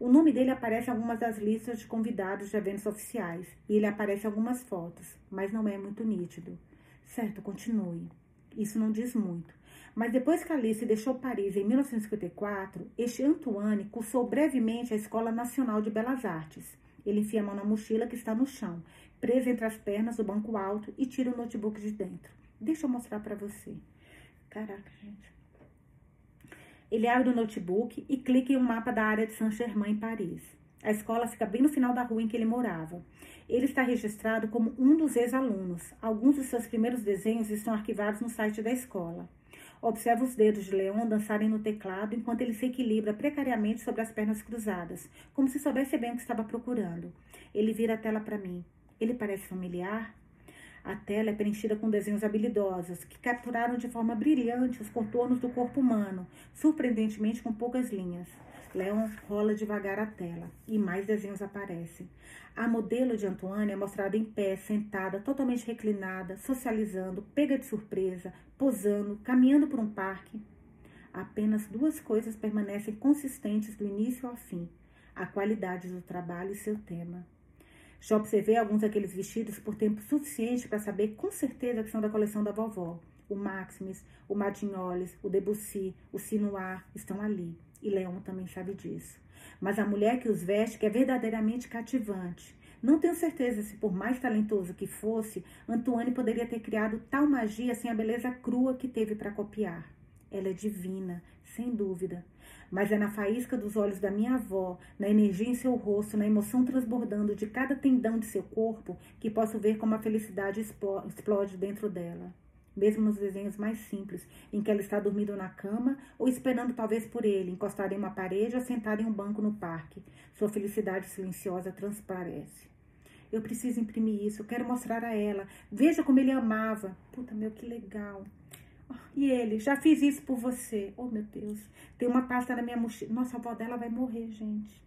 O nome dele aparece em algumas das listas de convidados de eventos oficiais e ele aparece em algumas fotos, mas não é muito nítido. Certo, continue. Isso não diz muito. Mas depois que Alice deixou Paris em 1954, este Antoine cursou brevemente a Escola Nacional de Belas Artes. Ele enfia a mão na mochila que está no chão, presa entre as pernas do banco alto e tira o notebook de dentro. Deixa eu mostrar para você. Caraca, gente. Ele abre o notebook e clica em um mapa da área de Saint-Germain, em Paris. A escola fica bem no final da rua em que ele morava. Ele está registrado como um dos ex-alunos. Alguns dos seus primeiros desenhos estão arquivados no site da escola. Observa os dedos de Leon dançarem no teclado enquanto ele se equilibra precariamente sobre as pernas cruzadas, como se soubesse bem o que estava procurando. Ele vira a tela para mim. Ele parece familiar? A tela é preenchida com desenhos habilidosos que capturaram de forma brilhante os contornos do corpo humano, surpreendentemente com poucas linhas. Leon rola devagar a tela e mais desenhos aparecem. A modelo de Antoine é mostrada em pé, sentada, totalmente reclinada, socializando, pega de surpresa, posando, caminhando por um parque. Apenas duas coisas permanecem consistentes do início ao fim: a qualidade do trabalho e seu tema. Já observei alguns daqueles vestidos por tempo suficiente para saber com certeza que são da coleção da vovó. O Maximus, o Matignoles, o Debussy, o Sinoir estão ali. E Leon também sabe disso. Mas a mulher que os veste que é verdadeiramente cativante. Não tenho certeza se, por mais talentoso que fosse, Antoine poderia ter criado tal magia sem a beleza crua que teve para copiar. Ela é divina, sem dúvida, mas é na faísca dos olhos da minha avó, na energia em seu rosto, na emoção transbordando de cada tendão de seu corpo, que posso ver como a felicidade explode dentro dela. Mesmo nos desenhos mais simples, em que ela está dormindo na cama ou esperando talvez por ele, encostada em uma parede ou sentada em um banco no parque, sua felicidade silenciosa transparece. Eu preciso imprimir isso, eu quero mostrar a ela. Veja como ele amava. Puta, meu, que legal. E ele, já fiz isso por você. Oh, meu Deus. Tem uma pasta na minha mochila. Nossa, a avó dela vai morrer, gente.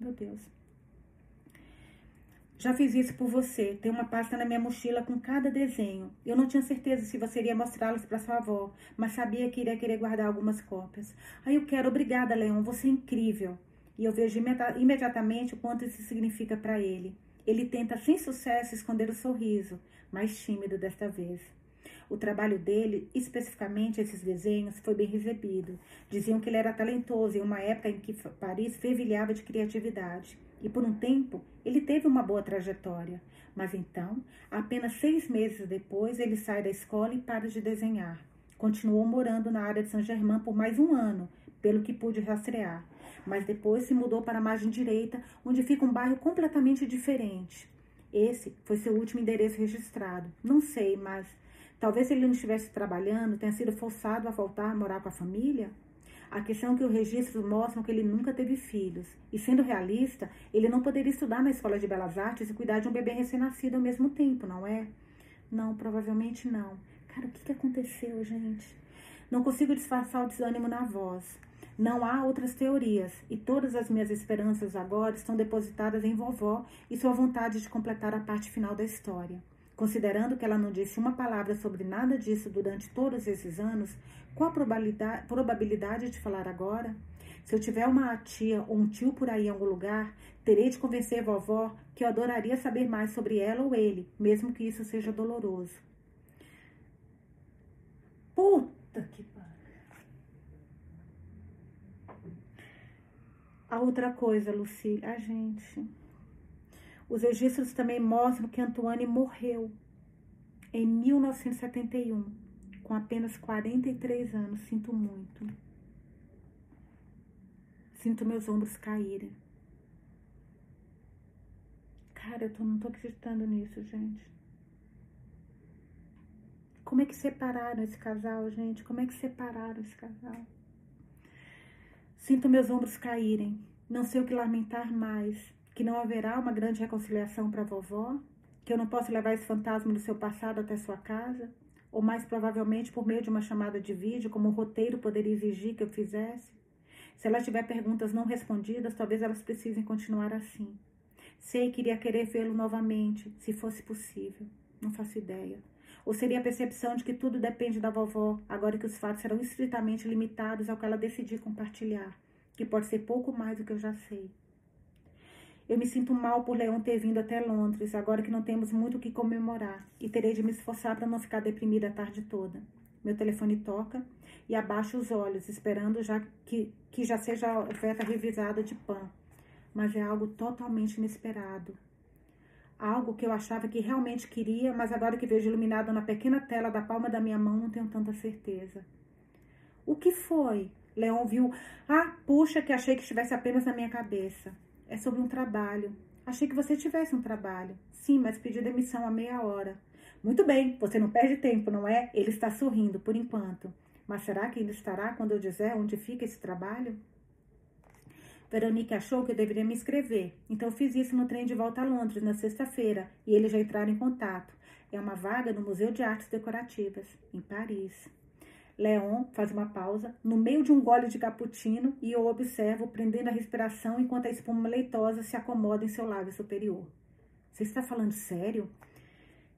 Meu Deus. Já fiz isso por você. Tem uma pasta na minha mochila com cada desenho. Eu não tinha certeza se você iria mostrá-los para sua avó, mas sabia que iria querer guardar algumas cópias. Aí eu quero. Obrigada, Leon. Você é incrível. E eu vejo imediatamente o quanto isso significa para ele. Ele tenta sem sucesso esconder o sorriso, mais tímido desta vez. O trabalho dele, especificamente esses desenhos, foi bem recebido. Diziam que ele era talentoso em uma época em que Paris fervilhava de criatividade. E por um tempo, ele teve uma boa trajetória. Mas então, apenas seis meses depois, ele sai da escola e para de desenhar. Continuou morando na área de Saint-Germain por mais um ano, pelo que pude rastrear. Mas depois se mudou para a margem direita, onde fica um bairro completamente diferente. Esse foi seu último endereço registrado. Não sei, mas Talvez ele não estivesse trabalhando, tenha sido forçado a voltar a morar com a família? A questão é que os registros mostram que ele nunca teve filhos. E sendo realista, ele não poderia estudar na escola de belas artes e cuidar de um bebê recém-nascido ao mesmo tempo, não é? Não, provavelmente não. Cara, o que, que aconteceu, gente? Não consigo disfarçar o desânimo na voz. Não há outras teorias, e todas as minhas esperanças agora estão depositadas em vovó e sua vontade de completar a parte final da história. Considerando que ela não disse uma palavra sobre nada disso durante todos esses anos, qual a probabilidade, de falar agora? Se eu tiver uma tia ou um tio por aí em algum lugar, terei de convencer a vovó que eu adoraria saber mais sobre ela ou ele, mesmo que isso seja doloroso. Puta que pariu. A outra coisa, Lucília, a gente. Os registros também mostram que Antoine morreu em 1971, com apenas 43 anos. Sinto muito. Sinto meus ombros caírem. Cara, eu tô, não tô acreditando nisso, gente. Como é que separaram esse casal, gente? Como é que separaram esse casal? Sinto meus ombros caírem. Não sei o que lamentar mais que não haverá uma grande reconciliação para vovó, que eu não posso levar esse fantasma do seu passado até sua casa, ou mais provavelmente por meio de uma chamada de vídeo, como o roteiro poderia exigir que eu fizesse. Se ela tiver perguntas não respondidas, talvez elas precisem continuar assim. Sei que iria querer vê-lo novamente, se fosse possível. Não faço ideia. Ou seria a percepção de que tudo depende da vovó, agora que os fatos serão estritamente limitados ao que ela decidir compartilhar, que pode ser pouco mais do que eu já sei. Eu me sinto mal por Leon ter vindo até Londres, agora que não temos muito o que comemorar, e terei de me esforçar para não ficar deprimida a tarde toda. Meu telefone toca e abaixo os olhos, esperando já que, que já seja a oferta revisada de pão. Mas é algo totalmente inesperado. Algo que eu achava que realmente queria, mas agora que vejo iluminado na pequena tela da palma da minha mão, não tenho tanta certeza. O que foi? Leon viu. Ah, puxa, que achei que estivesse apenas na minha cabeça. É sobre um trabalho. Achei que você tivesse um trabalho. Sim, mas pedi demissão há meia hora. Muito bem, você não perde tempo, não é? Ele está sorrindo por enquanto. Mas será que ainda estará quando eu dizer onde fica esse trabalho? Veronique achou que eu deveria me inscrever, então fiz isso no trem de volta a Londres na sexta-feira e eles já entraram em contato. É uma vaga no Museu de Artes Decorativas, em Paris. Leon faz uma pausa no meio de um gole de cappuccino e eu observo prendendo a respiração enquanto a espuma leitosa se acomoda em seu lábio superior. Você está falando sério?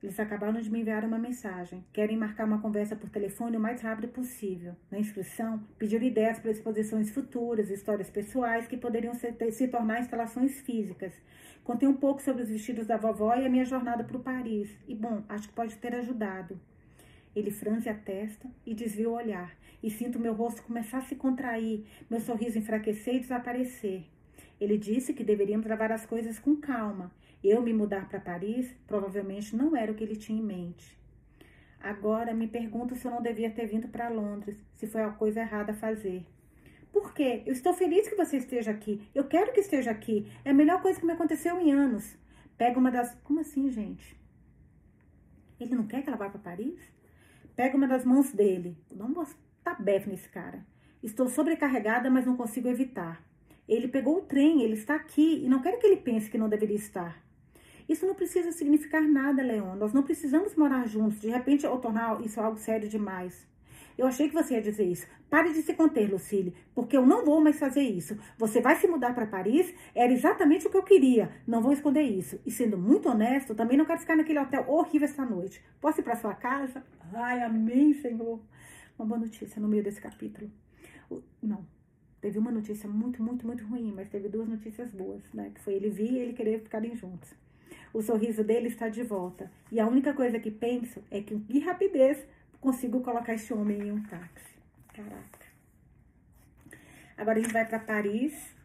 Eles acabaram de me enviar uma mensagem. Querem marcar uma conversa por telefone o mais rápido possível. Na inscrição, pediram ideias para exposições futuras, histórias pessoais que poderiam se, se tornar instalações físicas. Contei um pouco sobre os vestidos da vovó e a minha jornada para o Paris. E, bom, acho que pode ter ajudado. Ele franze a testa e desvia o olhar, e sinto meu rosto começar a se contrair, meu sorriso enfraquecer e desaparecer. Ele disse que deveríamos gravar as coisas com calma. Eu me mudar para Paris provavelmente não era o que ele tinha em mente. Agora me pergunto se eu não devia ter vindo para Londres, se foi a coisa errada a fazer. Por quê? Eu estou feliz que você esteja aqui. Eu quero que esteja aqui. É a melhor coisa que me aconteceu em anos. Pega uma das. Como assim, gente? Ele não quer que ela vá para Paris? Pega uma das mãos dele. Não vou botar bef nesse cara. Estou sobrecarregada, mas não consigo evitar. Ele pegou o trem, ele está aqui e não quero que ele pense que não deveria estar. Isso não precisa significar nada, Leon. Nós não precisamos morar juntos, de repente, ou tornar isso algo sério demais. Eu achei que você ia dizer isso. Pare de se conter, Lucille, porque eu não vou mais fazer isso. Você vai se mudar para Paris? Era exatamente o que eu queria. Não vou esconder isso. E sendo muito honesto, também não quero ficar naquele hotel horrível esta noite. Posso ir para sua casa? Ai, amém, Senhor. Uma boa notícia no meio desse capítulo. Não, teve uma notícia muito, muito, muito ruim, mas teve duas notícias boas, né? Que foi ele vir e ele querer ficarem juntos. O sorriso dele está de volta. E a única coisa que penso é que, que rapidez, consigo colocar esse homem em um táxi. Caraca. Agora a gente vai para Paris,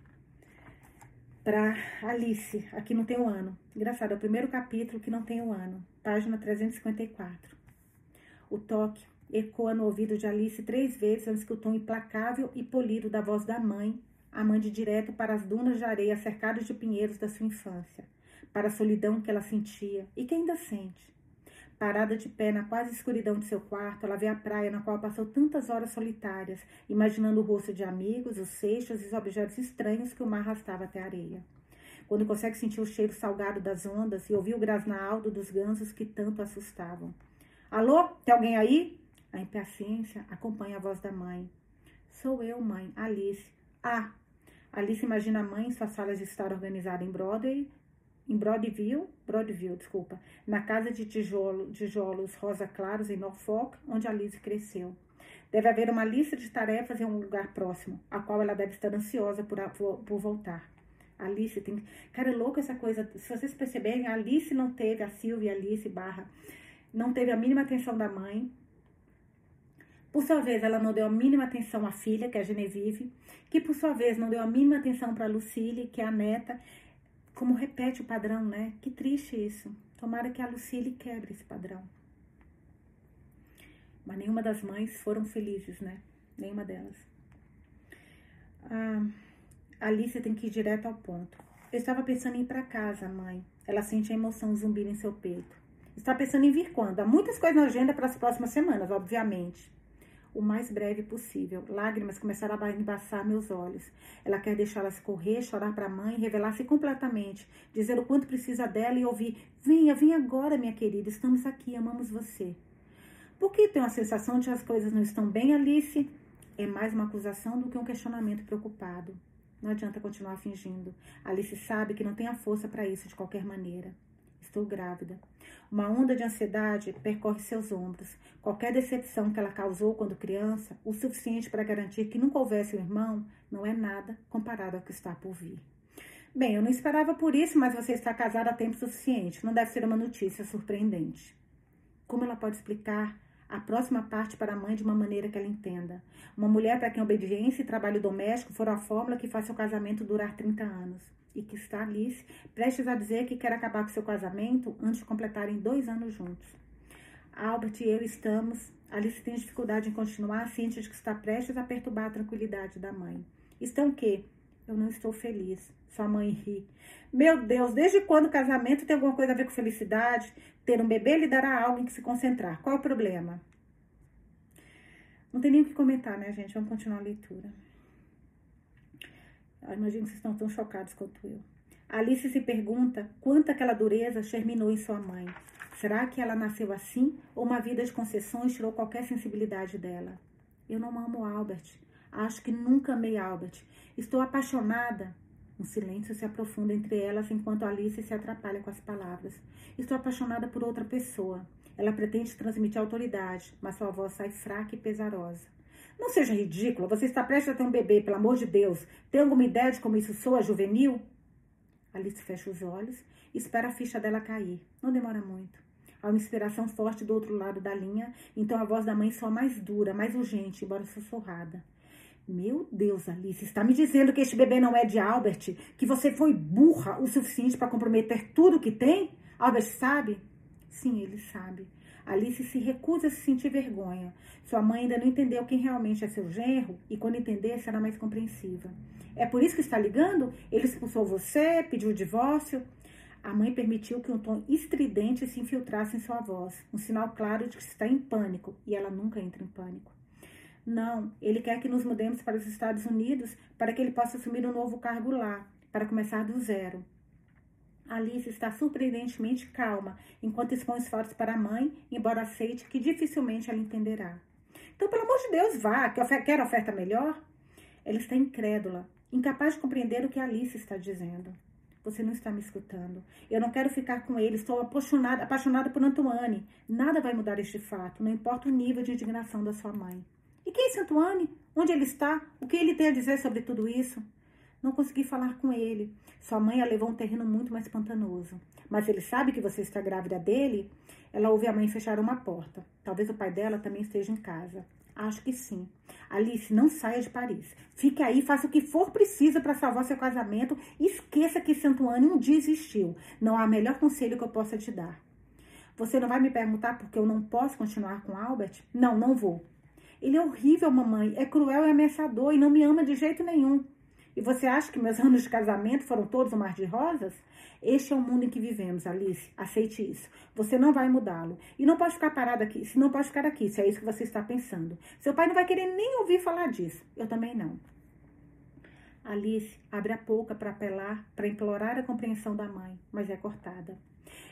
para Alice. Aqui não tem um ano. Engraçado, é o primeiro capítulo que não tem um ano. Página 354. O toque ecoa no ouvido de Alice três vezes antes que o tom implacável e polido da voz da mãe a mande direto para as dunas de areia cercadas de pinheiros da sua infância, para a solidão que ela sentia e que ainda sente Parada de pé na quase escuridão de seu quarto, ela vê a praia na qual passou tantas horas solitárias, imaginando o rosto de amigos, os seixos e os objetos estranhos que o mar arrastava até a areia. Quando consegue sentir o cheiro salgado das ondas e ouvir o grasnaldo dos gansos que tanto assustavam. Alô, tem alguém aí? A impaciência acompanha a voz da mãe. Sou eu, mãe, Alice. Ah, Alice imagina a mãe em sua sala de estar organizada em Broadway, em Broadview, Broadview, desculpa, na casa de tijolo, tijolos rosa claros em Norfolk, onde Alice cresceu. Deve haver uma lista de tarefas em um lugar próximo, a qual ela deve estar ansiosa por, por voltar. Alice tem. Cara, é louco essa coisa. Se vocês perceberem, a Alice não teve, a Silvia, Alice barra, não teve a mínima atenção da mãe. Por sua vez, ela não deu a mínima atenção à filha, que é a Genevieve, que por sua vez não deu a mínima atenção para Lucille, que é a neta, como repete o padrão, né? Que triste isso. Tomara que a Lucille quebre esse padrão. Mas nenhuma das mães foram felizes, né? Nenhuma delas. Ah, Alice tem que ir direto ao ponto. Eu estava pensando em ir para casa, mãe. Ela sente a emoção zumbir em seu peito. Está pensando em vir quando? Há muitas coisas na agenda para as próximas semanas, obviamente o mais breve possível. Lágrimas começaram a embaçar meus olhos. Ela quer deixá-las correr, chorar para a mãe, revelar-se completamente, dizer o quanto precisa dela e ouvir: Venha, venha agora, minha querida, estamos aqui, amamos você. Por que tenho a sensação de que as coisas não estão bem, Alice? É mais uma acusação do que um questionamento preocupado. Não adianta continuar fingindo. Alice sabe que não tem a força para isso de qualquer maneira. Estou grávida. Uma onda de ansiedade percorre seus ombros. Qualquer decepção que ela causou quando criança, o suficiente para garantir que nunca houvesse um irmão, não é nada comparado ao que está por vir. Bem, eu não esperava por isso, mas você está casada há tempo suficiente. Não deve ser uma notícia surpreendente. Como ela pode explicar a próxima parte para a mãe de uma maneira que ela entenda? Uma mulher para quem obediência e trabalho doméstico foram a fórmula que faz seu casamento durar 30 anos e que está Alice prestes a dizer que quer acabar com seu casamento antes de completarem dois anos juntos. Albert e eu estamos. Alice tem dificuldade em continuar, ciente de que está prestes a perturbar a tranquilidade da mãe. Estão que? Eu não estou feliz. Sua mãe ri. Meu Deus, desde quando o casamento tem alguma coisa a ver com felicidade? Ter um bebê lhe dará algo em que se concentrar. Qual o problema? Não tem nem o que comentar, né, gente? Vamos continuar a leitura. Eu imagino que vocês estão tão chocados quanto eu. Alice se pergunta quanto aquela dureza germinou em sua mãe. Será que ela nasceu assim ou uma vida de concessões tirou qualquer sensibilidade dela? Eu não amo Albert. Acho que nunca amei Albert. Estou apaixonada. Um silêncio se aprofunda entre elas enquanto Alice se atrapalha com as palavras. Estou apaixonada por outra pessoa. Ela pretende transmitir autoridade, mas sua voz sai fraca e pesarosa. Não seja ridícula, você está prestes a ter um bebê, pelo amor de Deus. Tem alguma ideia de como isso soa juvenil? Alice fecha os olhos e espera a ficha dela cair. Não demora muito. Há uma inspiração forte do outro lado da linha, então a voz da mãe soa mais dura, mais urgente, embora sussurrada. Meu Deus, Alice, está me dizendo que este bebê não é de Albert? Que você foi burra o suficiente para comprometer tudo que tem? Albert sabe? Sim, ele sabe. Alice se recusa a se sentir vergonha. Sua mãe ainda não entendeu quem realmente é seu genro e quando entender será mais compreensiva. É por isso que está ligando? Ele expulsou você, pediu o divórcio? A mãe permitiu que um tom estridente se infiltrasse em sua voz, um sinal claro de que está em pânico, e ela nunca entra em pânico. Não, ele quer que nos mudemos para os Estados Unidos para que ele possa assumir um novo cargo lá, para começar do zero. Alice está surpreendentemente calma enquanto expõe os fatos para a mãe, embora aceite que dificilmente ela entenderá. Então, pelo amor de Deus, vá, que ofer quer oferta melhor? Ela está incrédula, incapaz de compreender o que Alice está dizendo. Você não está me escutando. Eu não quero ficar com ele. Estou apaixonada, apaixonada por Antoine. Nada vai mudar este fato, não importa o nível de indignação da sua mãe. E quem é esse Antoine? Onde ele está? O que ele tem a dizer sobre tudo isso? Não consegui falar com ele. Sua mãe a levou a um terreno muito mais pantanoso. Mas ele sabe que você está grávida dele? Ela ouve a mãe fechar uma porta. Talvez o pai dela também esteja em casa. Acho que sim. Alice, não saia de Paris. Fique aí, faça o que for preciso para salvar seu casamento. Esqueça que Santuane um dia existiu. Não há melhor conselho que eu possa te dar. Você não vai me perguntar por que eu não posso continuar com Albert? Não, não vou. Ele é horrível, mamãe. É cruel e ameaçador e não me ama de jeito nenhum. E você acha que meus anos de casamento foram todos um mar de rosas? Este é o mundo em que vivemos, Alice. Aceite isso. Você não vai mudá-lo. E não pode ficar parado aqui. Se não pode ficar aqui, se é isso que você está pensando. Seu pai não vai querer nem ouvir falar disso. Eu também não. Alice abre a boca para apelar, para implorar a compreensão da mãe, mas é cortada.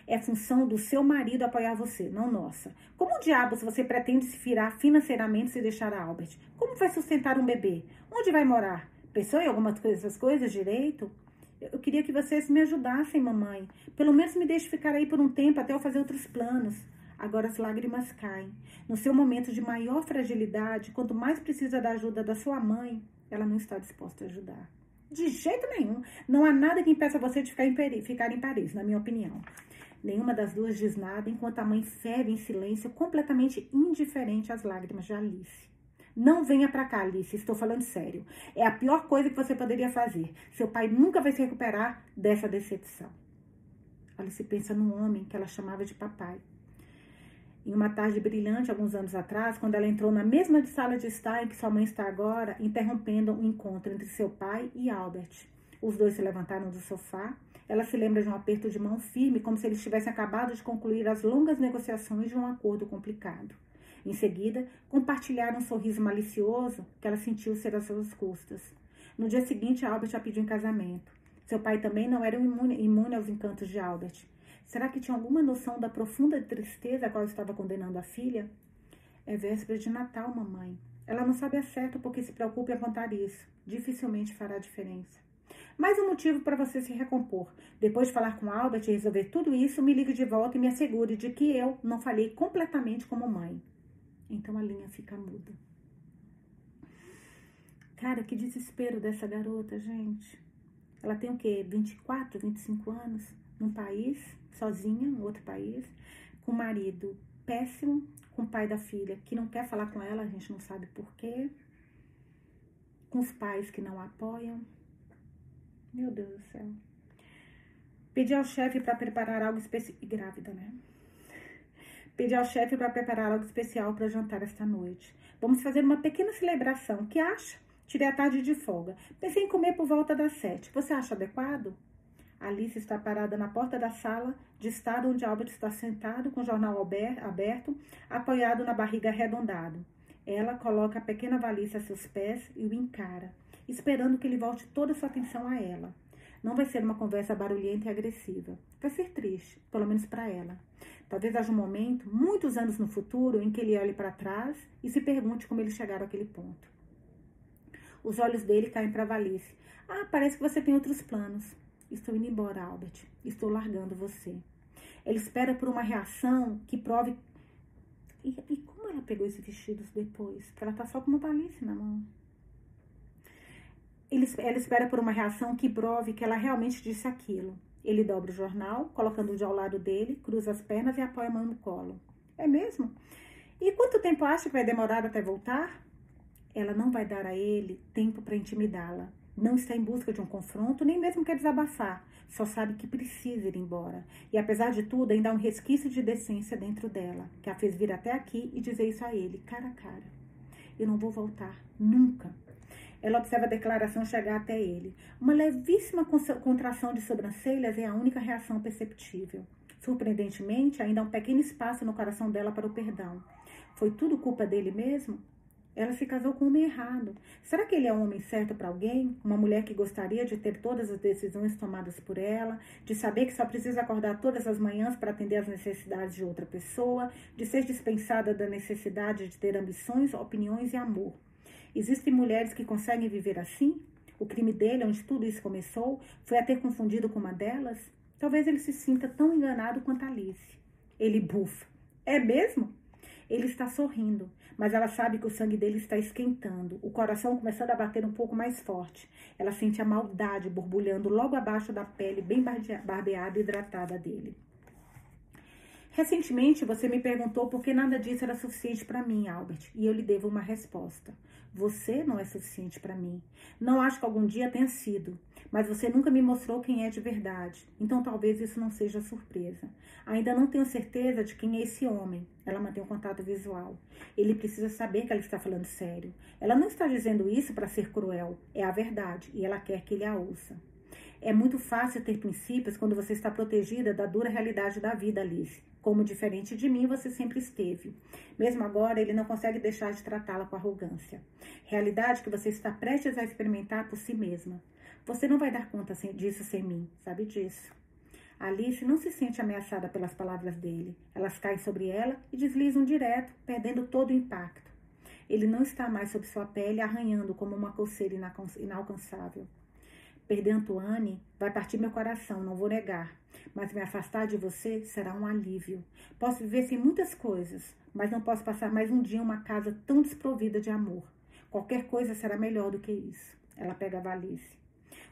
É função do seu marido apoiar você, não nossa. Como diabos você pretende se virar financeiramente se deixar a Albert? Como vai sustentar um bebê? Onde vai morar? Pensou em algumas dessas coisas direito? Eu queria que vocês me ajudassem, mamãe. Pelo menos me deixe ficar aí por um tempo até eu fazer outros planos. Agora as lágrimas caem. No seu momento de maior fragilidade, quanto mais precisa da ajuda da sua mãe, ela não está disposta a ajudar. De jeito nenhum. Não há nada que impeça você de ficar em, Paris, ficar em Paris, na minha opinião. Nenhuma das duas diz nada, enquanto a mãe ferve em silêncio, completamente indiferente às lágrimas de Alice. Não venha para cá, Alice, estou falando sério. É a pior coisa que você poderia fazer. Seu pai nunca vai se recuperar dessa decepção. Alice pensa num homem que ela chamava de papai. Em uma tarde brilhante, alguns anos atrás, quando ela entrou na mesma sala de estar em que sua mãe está agora, interrompendo um encontro entre seu pai e Albert. Os dois se levantaram do sofá. Ela se lembra de um aperto de mão firme, como se eles tivessem acabado de concluir as longas negociações de um acordo complicado. Em seguida, compartilharam um sorriso malicioso que ela sentiu ser às suas custas. No dia seguinte, Albert a pediu em casamento. Seu pai também não era imune, imune aos encantos de Albert. Será que tinha alguma noção da profunda tristeza a qual estava condenando a filha? É véspera de Natal, mamãe. Ela não sabe a certo porque se preocupe em apontar isso. Dificilmente fará diferença. Mais um motivo para você se recompor. Depois de falar com Albert e resolver tudo isso, me ligue de volta e me assegure de que eu não falhei completamente como mãe. Então a linha fica muda. Cara, que desespero dessa garota, gente. Ela tem o quê? 24, 25 anos? Num país, sozinha, em outro país, com marido péssimo, com o pai da filha que não quer falar com ela, a gente não sabe porquê, com os pais que não apoiam. Meu Deus do céu. Pedi ao chefe para preparar algo especial. E grávida, né? Pedi ao chefe para preparar algo especial para jantar esta noite. Vamos fazer uma pequena celebração. Que acha? Tirei a tarde de folga. Pensei em comer por volta das sete. Você acha adequado? Alice está parada na porta da sala de estar onde Albert está sentado com o jornal aberto, apoiado na barriga arredondado. Ela coloca a pequena valise a seus pés e o encara, esperando que ele volte toda a sua atenção a ela. Não vai ser uma conversa barulhenta e agressiva. Vai ser triste, pelo menos para ela. Talvez haja um momento, muitos anos no futuro, em que ele olhe para trás e se pergunte como eles chegaram àquele ponto. Os olhos dele caem para Valice. Ah, parece que você tem outros planos. Estou indo embora, Albert. Estou largando você. Ele espera por uma reação que prove. E, e como ela pegou esses vestidos depois? Porque ela tá só com uma Valice na mão. Ele, ela espera por uma reação que prove que ela realmente disse aquilo. Ele dobra o jornal, colocando o de ao lado dele, cruza as pernas e apoia a mão no colo. É mesmo? E quanto tempo acha que vai demorar até voltar? Ela não vai dar a ele tempo para intimidá-la. Não está em busca de um confronto, nem mesmo quer desabafar. Só sabe que precisa ir embora. E apesar de tudo, ainda há um resquício de decência dentro dela, que a fez vir até aqui e dizer isso a ele, cara a cara. Eu não vou voltar, nunca. Ela observa a declaração chegar até ele. Uma levíssima contração de sobrancelhas é a única reação perceptível. Surpreendentemente, ainda há um pequeno espaço no coração dela para o perdão. Foi tudo culpa dele mesmo? Ela se casou com o homem errado. Será que ele é o homem certo para alguém? Uma mulher que gostaria de ter todas as decisões tomadas por ela, de saber que só precisa acordar todas as manhãs para atender às necessidades de outra pessoa, de ser dispensada da necessidade de ter ambições, opiniões e amor. Existem mulheres que conseguem viver assim? O crime dele, onde tudo isso começou, foi a ter confundido com uma delas? Talvez ele se sinta tão enganado quanto Alice. Ele bufa. É mesmo? Ele está sorrindo, mas ela sabe que o sangue dele está esquentando, o coração começando a bater um pouco mais forte. Ela sente a maldade borbulhando logo abaixo da pele bem barbeada e hidratada dele. Recentemente você me perguntou por que nada disso era suficiente para mim, Albert, e eu lhe devo uma resposta. Você não é suficiente para mim. Não acho que algum dia tenha sido, mas você nunca me mostrou quem é de verdade. Então talvez isso não seja surpresa. Ainda não tenho certeza de quem é esse homem. Ela mantém um contato visual. Ele precisa saber que ela está falando sério. Ela não está dizendo isso para ser cruel. É a verdade e ela quer que ele a ouça. É muito fácil ter princípios quando você está protegida da dura realidade da vida, Alice. Como diferente de mim, você sempre esteve. Mesmo agora, ele não consegue deixar de tratá-la com arrogância. Realidade que você está prestes a experimentar por si mesma. Você não vai dar conta disso sem mim, sabe disso. Alice não se sente ameaçada pelas palavras dele. Elas caem sobre ela e deslizam direto, perdendo todo o impacto. Ele não está mais sob sua pele, arranhando como uma coceira inalcançável. Perder Antoine vai partir meu coração, não vou negar. Mas me afastar de você será um alívio. Posso viver sem muitas coisas, mas não posso passar mais um dia em uma casa tão desprovida de amor. Qualquer coisa será melhor do que isso. Ela pega a valise.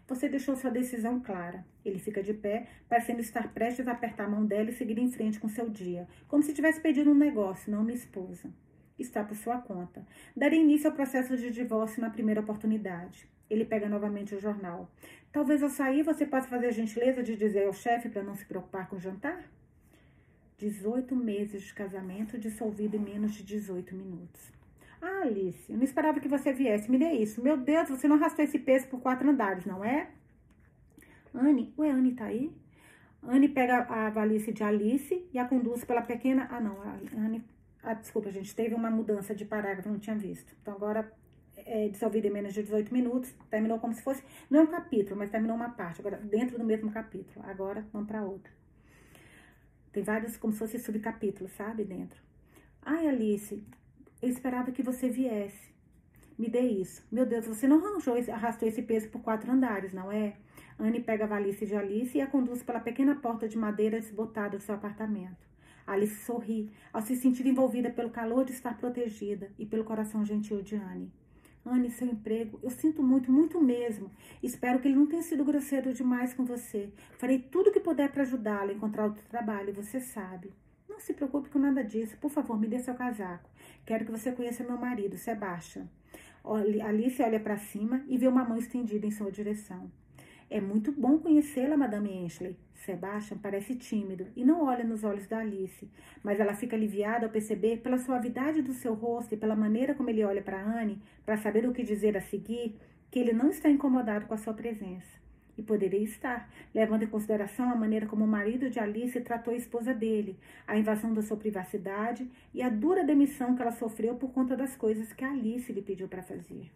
Você deixou sua decisão clara. Ele fica de pé, parecendo estar prestes a apertar a mão dela e seguir em frente com seu dia, como se tivesse pedido um negócio, não uma esposa. Está por sua conta. Darei início ao processo de divórcio na primeira oportunidade. Ele pega novamente o jornal. Talvez ao sair você possa fazer a gentileza de dizer ao chefe para não se preocupar com o jantar? 18 meses de casamento dissolvido em menos de 18 minutos. Ah, Alice, eu não esperava que você viesse. Me dê isso. Meu Deus, você não arrastou esse peso por quatro andares, não é? Anne, ué, Anne tá aí? Anne pega a valise de Alice e a conduz pela pequena. Ah, não, a Anne. Ah, desculpa, gente, teve uma mudança de parágrafo, não tinha visto. Então agora é dissolvido em menos de 18 minutos. Terminou como se fosse. Não é um capítulo, mas terminou uma parte. Agora, dentro do mesmo capítulo. Agora, vamos para outra. Tem vários, como se fosse subcapítulos, sabe? Dentro. Ai, Alice, eu esperava que você viesse. Me dê isso. Meu Deus, você não arranjou, arrastou esse peso por quatro andares, não é? Anne pega a valise de Alice e a conduz pela pequena porta de madeira desbotada do seu apartamento. Alice sorri ao se sentir envolvida pelo calor de estar protegida e pelo coração gentil de Anne. Anne, seu emprego, eu sinto muito, muito mesmo. Espero que ele não tenha sido grosseiro demais com você. Farei tudo o que puder para ajudá-lo a encontrar outro trabalho, você sabe. Não se preocupe com nada disso. Por favor, me dê seu casaco. Quero que você conheça meu marido, Sebastian. Alice olha para cima e vê uma mão estendida em sua direção. É muito bom conhecê-la, Madame Ashley. Sebastian parece tímido e não olha nos olhos da Alice, mas ela fica aliviada ao perceber, pela suavidade do seu rosto e pela maneira como ele olha para Anne, para saber o que dizer a seguir, que ele não está incomodado com a sua presença. E poderia estar, levando em consideração a maneira como o marido de Alice tratou a esposa dele, a invasão da sua privacidade e a dura demissão que ela sofreu por conta das coisas que Alice lhe pediu para fazer.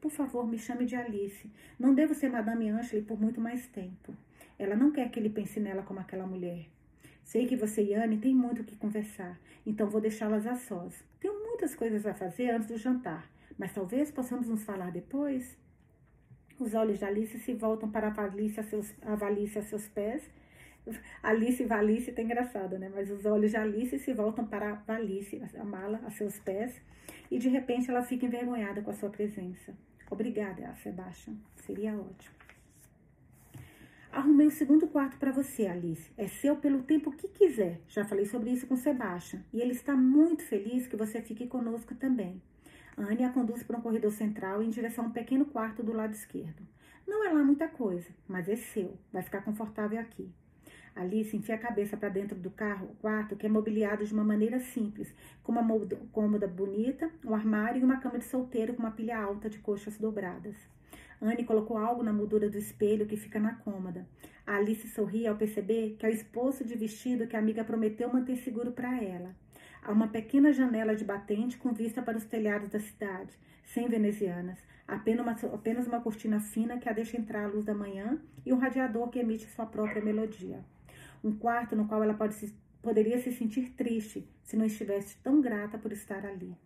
Por favor, me chame de Alice. Não devo ser Madame Ashley por muito mais tempo. Ela não quer que ele pense nela como aquela mulher. Sei que você e Anne têm muito o que conversar, então vou deixá-las a sós. Tenho muitas coisas a fazer antes do jantar, mas talvez possamos nos falar depois. Os olhos de Alice se voltam para a Valícia a seus, a Valícia a seus pés. Alice e Valícia tá engraçado, né? Mas os olhos de Alice se voltam para a Valícia, a mala, a seus pés. E de repente ela fica envergonhada com a sua presença. Obrigada, Sebastian. Seria ótimo. Arrumei o segundo quarto para você, Alice. É seu pelo tempo que quiser. Já falei sobre isso com Sebastian. E ele está muito feliz que você fique conosco também. Anne a conduz para um corredor central em direção a um pequeno quarto do lado esquerdo. Não é lá muita coisa, mas é seu. Vai ficar confortável aqui. Alice enfia a cabeça para dentro do carro, quarto que é mobiliado de uma maneira simples, com uma cômoda bonita, um armário e uma cama de solteiro com uma pilha alta de coxas dobradas. Anne colocou algo na moldura do espelho que fica na cômoda. A Alice sorria ao perceber que é o esposo de vestido que a amiga prometeu manter seguro para ela. Há uma pequena janela de batente com vista para os telhados da cidade, sem venezianas, apenas uma, apenas uma cortina fina que a deixa entrar a luz da manhã e um radiador que emite sua própria melodia. Um quarto no qual ela pode se, poderia se sentir triste se não estivesse tão grata por estar ali.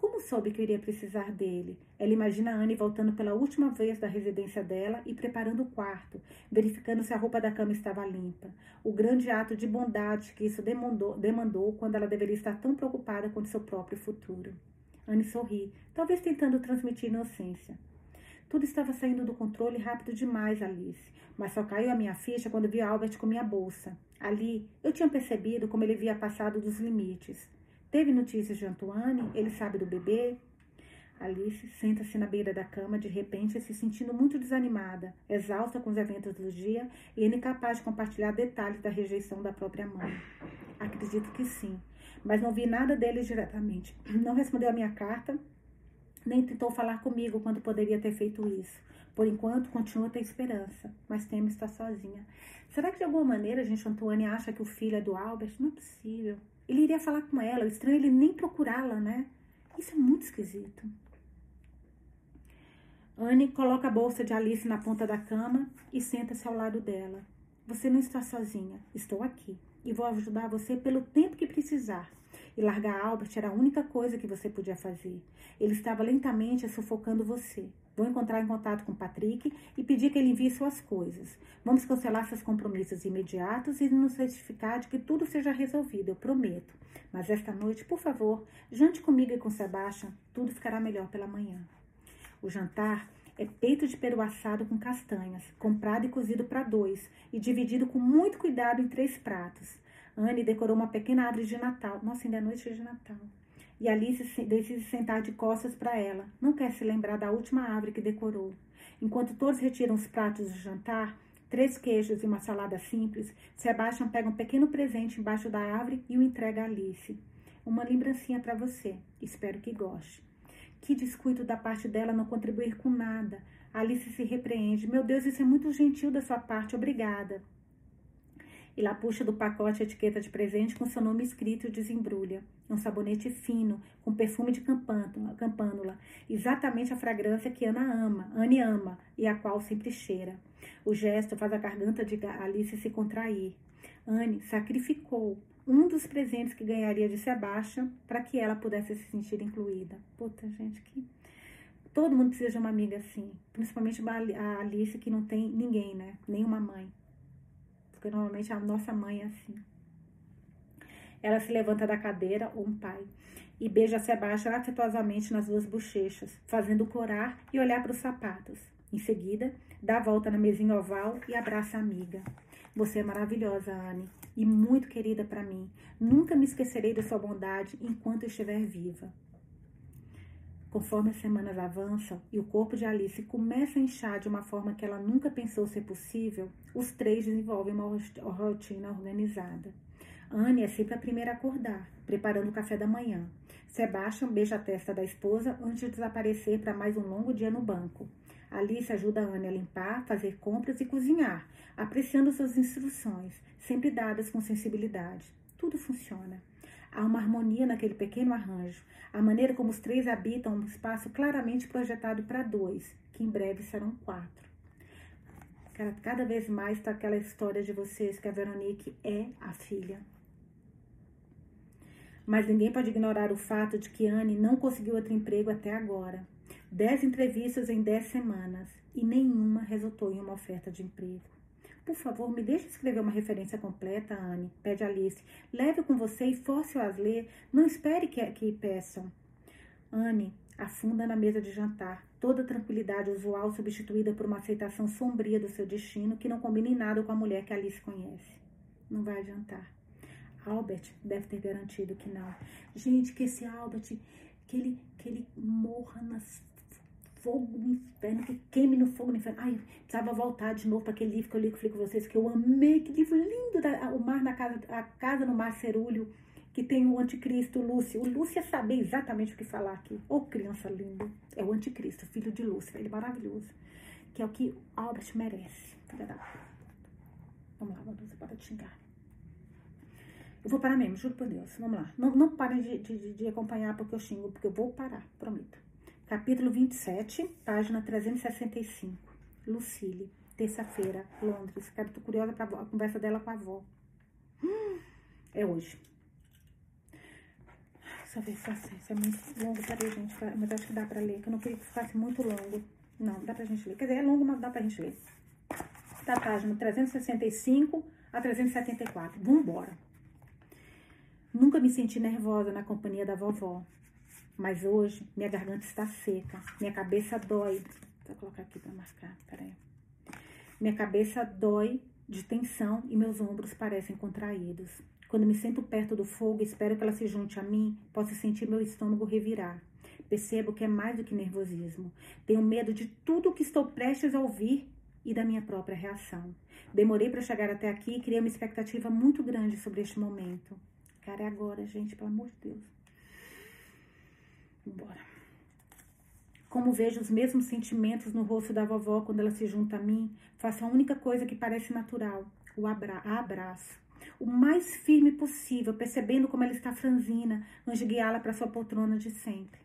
Como soube que iria precisar dele? Ela imagina Anne voltando pela última vez da residência dela e preparando o quarto, verificando se a roupa da cama estava limpa. O grande ato de bondade que isso demandou, demandou quando ela deveria estar tão preocupada com seu próprio futuro. Anne sorri, talvez tentando transmitir inocência. Tudo estava saindo do controle rápido demais, Alice, mas só caiu a minha ficha quando vi Albert com minha bolsa. Ali, eu tinha percebido como ele havia passado dos limites. Teve notícias de Antoine? Ele sabe do bebê? Alice senta-se na beira da cama, de repente se sentindo muito desanimada, exausta com os eventos do dia e incapaz de compartilhar detalhes da rejeição da própria mãe. Acredito que sim, mas não vi nada dele diretamente. Não respondeu a minha carta, nem tentou falar comigo quando poderia ter feito isso. Por enquanto, continua a ter esperança, mas teme estar sozinha. Será que de alguma maneira a gente, Antônia, acha que o filho é do Albert? Não é possível. Ele iria falar com ela, o estranho é ele nem procurá-la, né? Isso é muito esquisito. Anne coloca a bolsa de Alice na ponta da cama e senta-se ao lado dela. Você não está sozinha, estou aqui e vou ajudar você pelo tempo que precisar. E largar Albert era a única coisa que você podia fazer. Ele estava lentamente sufocando você. Vou encontrar em contato com Patrick e pedir que ele envie suas coisas. Vamos cancelar seus compromissos imediatos e nos certificar de que tudo seja resolvido, eu prometo. Mas esta noite, por favor, jante comigo e com Sebastian, tudo ficará melhor pela manhã. O jantar é peito de peru assado com castanhas, comprado e cozido para dois e dividido com muito cuidado em três pratos. Anne decorou uma pequena árvore de Natal. Nossa, ainda é noite de Natal. E Alice decide sentar de costas para ela. Não quer se lembrar da última árvore que decorou. Enquanto todos retiram os pratos de jantar, três queijos e uma salada simples, Sebastian pega um pequeno presente embaixo da árvore e o entrega a Alice. Uma lembrancinha para você. Espero que goste. Que descuido da parte dela não contribuir com nada. Alice se repreende. Meu Deus, isso é muito gentil da sua parte. Obrigada. E lá puxa do pacote a etiqueta de presente com seu nome escrito e desembrulha. Um sabonete fino, com perfume de campânula. Exatamente a fragrância que Ana ama, Anne ama, e a qual sempre cheira. O gesto faz a garganta de Alice se contrair. Anne sacrificou um dos presentes que ganharia de Sebastian para que ela pudesse se sentir incluída. Puta, gente, que. Todo mundo precisa de uma amiga assim. Principalmente a Alice, que não tem ninguém, né? Nenhuma mãe porque normalmente a nossa mãe é assim. Ela se levanta da cadeira, ou um pai, e beija Sebastião afetuosamente nas duas bochechas, fazendo corar e olhar para os sapatos. Em seguida, dá a volta na mesinha oval e abraça a amiga. Você é maravilhosa, Anne, e muito querida para mim. Nunca me esquecerei da sua bondade enquanto estiver viva. Conforme as semanas avançam e o corpo de Alice começa a inchar de uma forma que ela nunca pensou ser possível, os três desenvolvem uma rotina organizada. Anne é sempre a primeira a acordar, preparando o café da manhã. Sebastian beija a testa da esposa antes de desaparecer para mais um longo dia no banco. Alice ajuda Anne a limpar, fazer compras e cozinhar, apreciando suas instruções, sempre dadas com sensibilidade. Tudo funciona. Há uma harmonia naquele pequeno arranjo, a maneira como os três habitam um espaço claramente projetado para dois, que em breve serão quatro. Cada vez mais está aquela história de vocês que a Veronique é a filha. Mas ninguém pode ignorar o fato de que Anne não conseguiu outro emprego até agora. Dez entrevistas em dez semanas e nenhuma resultou em uma oferta de emprego. Por favor, me deixe escrever uma referência completa, Anne, pede Alice. Leve com você e force-o a ler. Não espere que, que peçam. Anne afunda na mesa de jantar, toda a tranquilidade usual substituída por uma aceitação sombria do seu destino que não combina em nada com a mulher que Alice conhece. Não vai adiantar. Albert deve ter garantido que não. Gente, que esse Albert, que ele, que ele morra nas fogo no inferno, que queime no fogo no inferno. Ai, precisava voltar de novo para aquele livro que eu li, que eu falei com vocês, que eu amei, que livro lindo, da, o mar na casa, a casa no mar cerúleo, que tem o anticristo Lúcio. O Lúcio ia saber exatamente o que falar aqui. Ô, oh, criança linda. É o anticristo, filho de Lúcio, ele é maravilhoso. Que é o que Albert merece. Filha da Vamos lá, Valduza, para de xingar. Eu vou parar mesmo, juro por Deus. Vamos lá. Não, não parem de, de, de acompanhar porque eu xingo, porque eu vou parar, prometo. Capítulo 27, página 365. Lucille, terça-feira, Londres. Cara, tô curiosa pra a conversa dela com a avó. É hoje. Só ver se isso é muito longo. Peraí, gente. Mas acho que dá pra ler, que eu não queria que ficasse muito longo. Não, dá pra gente ler. Quer dizer, é longo, mas dá pra gente ler. Da página 365 a 374. Vambora. Nunca me senti nervosa na companhia da vovó. Mas hoje minha garganta está seca, minha cabeça dói. Vou colocar aqui para marcar, peraí. Minha cabeça dói de tensão e meus ombros parecem contraídos. Quando me sento perto do fogo, espero que ela se junte a mim, possa sentir meu estômago revirar. Percebo que é mais do que nervosismo. Tenho medo de tudo que estou prestes a ouvir e da minha própria reação. Demorei para chegar até aqui e criei uma expectativa muito grande sobre este momento. Cara, é agora, gente, pelo amor de Deus. Bora. Como vejo os mesmos sentimentos no rosto da vovó quando ela se junta a mim, faço a única coisa que parece natural, o abra abraço. O mais firme possível, percebendo como ela está franzina, antes de guiá-la para sua poltrona de sempre.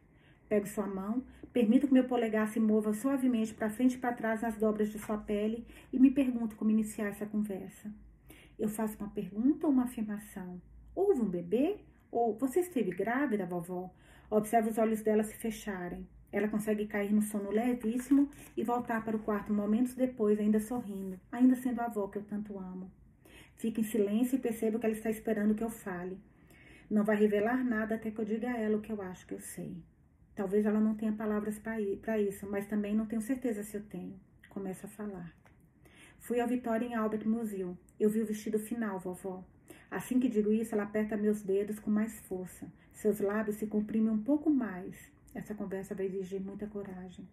Pego sua mão, permito que meu polegar se mova suavemente para frente e para trás nas dobras de sua pele e me pergunto como iniciar essa conversa. Eu faço uma pergunta ou uma afirmação? Houve um bebê? Ou você esteve grávida, vovó? Observo os olhos dela se fecharem. Ela consegue cair no sono levíssimo e voltar para o quarto momentos depois, ainda sorrindo, ainda sendo a avó que eu tanto amo. Fico em silêncio e percebo que ela está esperando que eu fale. Não vai revelar nada até que eu diga a ela o que eu acho que eu sei. Talvez ela não tenha palavras para isso, mas também não tenho certeza se eu tenho. Começo a falar. Fui ao Vitória em Albert Museum. Eu vi o vestido final, vovó. Assim que digo isso, ela aperta meus dedos com mais força. Seus lábios se comprimem um pouco mais. Essa conversa vai exigir muita coragem.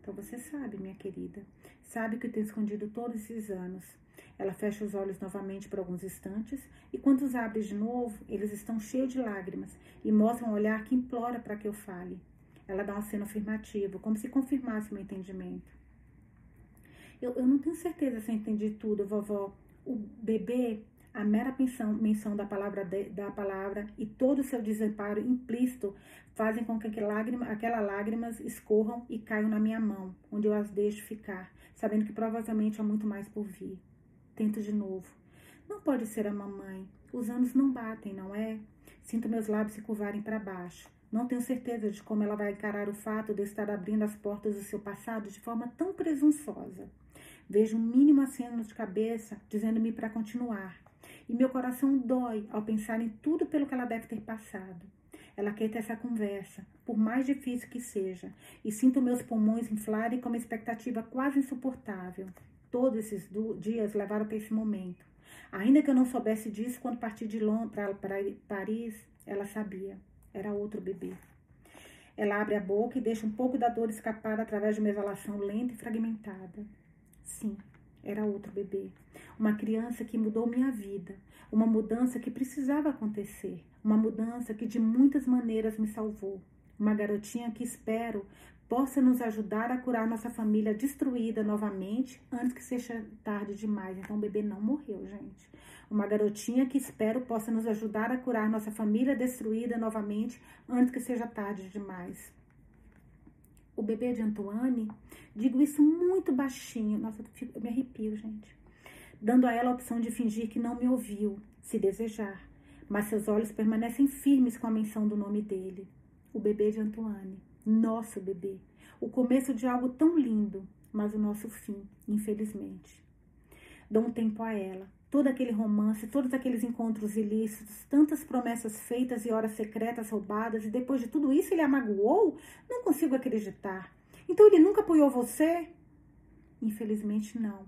Então você sabe, minha querida. Sabe que tenho escondido todos esses anos. Ela fecha os olhos novamente por alguns instantes e quando os abre de novo, eles estão cheios de lágrimas e mostram um olhar que implora para que eu fale. Ela dá um aceno afirmativo, como se confirmasse meu entendimento. Eu, eu não tenho certeza se eu entendi tudo, vovó. O bebê a mera menção, menção da, palavra de, da palavra e todo o seu desamparo implícito fazem com que lágrima, aquelas lágrimas escorram e caiam na minha mão, onde eu as deixo ficar, sabendo que provavelmente há muito mais por vir. Tento de novo. Não pode ser a mamãe. Os anos não batem, não é? Sinto meus lábios se curvarem para baixo. Não tenho certeza de como ela vai encarar o fato de eu estar abrindo as portas do seu passado de forma tão presunçosa. Vejo um mínimo aceno de cabeça dizendo-me para continuar, e meu coração dói ao pensar em tudo pelo que ela deve ter passado. Ela quer ter essa conversa, por mais difícil que seja, e sinto meus pulmões inflarem com uma expectativa quase insuportável. Todos esses dias levaram até esse momento. Ainda que eu não soubesse disso quando parti de Londres para Paris, ela sabia. Era outro bebê. Ela abre a boca e deixa um pouco da dor escapar através de uma exalação lenta e fragmentada. Sim, era outro bebê. Uma criança que mudou minha vida. Uma mudança que precisava acontecer. Uma mudança que de muitas maneiras me salvou. Uma garotinha que espero possa nos ajudar a curar nossa família destruída novamente antes que seja tarde demais. Então o bebê não morreu, gente. Uma garotinha que espero possa nos ajudar a curar nossa família destruída novamente antes que seja tarde demais o bebê de Antoine, digo isso muito baixinho, nossa, eu me arrepio, gente, dando a ela a opção de fingir que não me ouviu, se desejar, mas seus olhos permanecem firmes com a menção do nome dele. O bebê de Antoine, nosso bebê, o começo de algo tão lindo, mas o nosso fim, infelizmente. Dou um tempo a ela, todo aquele romance, todos aqueles encontros ilícitos, tantas promessas feitas e horas secretas roubadas, e depois de tudo isso ele a magoou? Não consigo acreditar. Então ele nunca apoiou você? Infelizmente não.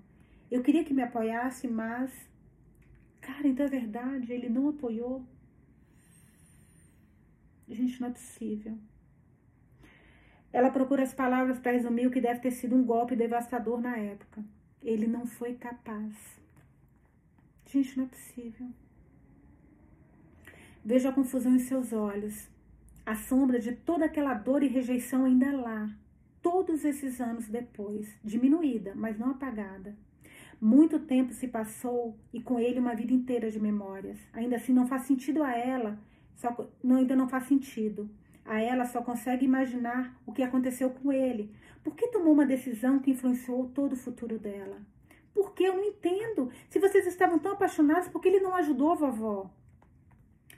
Eu queria que me apoiasse, mas. Cara, então é verdade, ele não apoiou. Gente, não é possível. Ela procura as palavras para resumir o que deve ter sido um golpe devastador na época. Ele não foi capaz. Gente, não é possível. Vejo a confusão em seus olhos. A sombra de toda aquela dor e rejeição ainda lá, todos esses anos depois, diminuída, mas não apagada. Muito tempo se passou e com ele uma vida inteira de memórias. Ainda assim não faz sentido a ela, só, não, ainda não faz sentido. A ela só consegue imaginar o que aconteceu com ele. Por que tomou uma decisão que influenciou todo o futuro dela? Porque eu não entendo. Se vocês estavam tão apaixonados, por que ele não ajudou a vovó?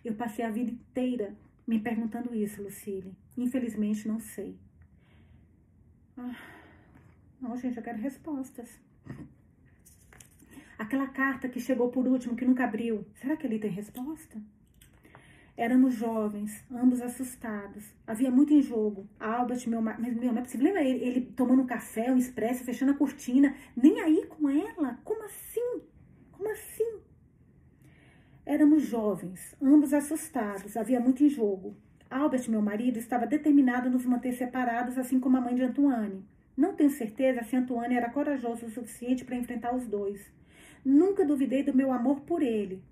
Eu passei a vida inteira me perguntando isso, Lucille. Infelizmente, não sei. Ah, não, gente, eu quero respostas. Aquela carta que chegou por último, que nunca abriu. Será que ele tem resposta? Éramos jovens, ambos assustados. Havia muito em jogo. Albert, meu mas meu, não é possível. Lembra ele, ele tomando um café, um expresso, fechando a cortina, nem aí com ela? Como assim? Como assim? Éramos jovens, ambos assustados. Havia muito em jogo. Albert, meu marido, estava determinado a nos manter separados, assim como a mãe de Antoine. Não tenho certeza se Antoine era corajoso o suficiente para enfrentar os dois. Nunca duvidei do meu amor por ele,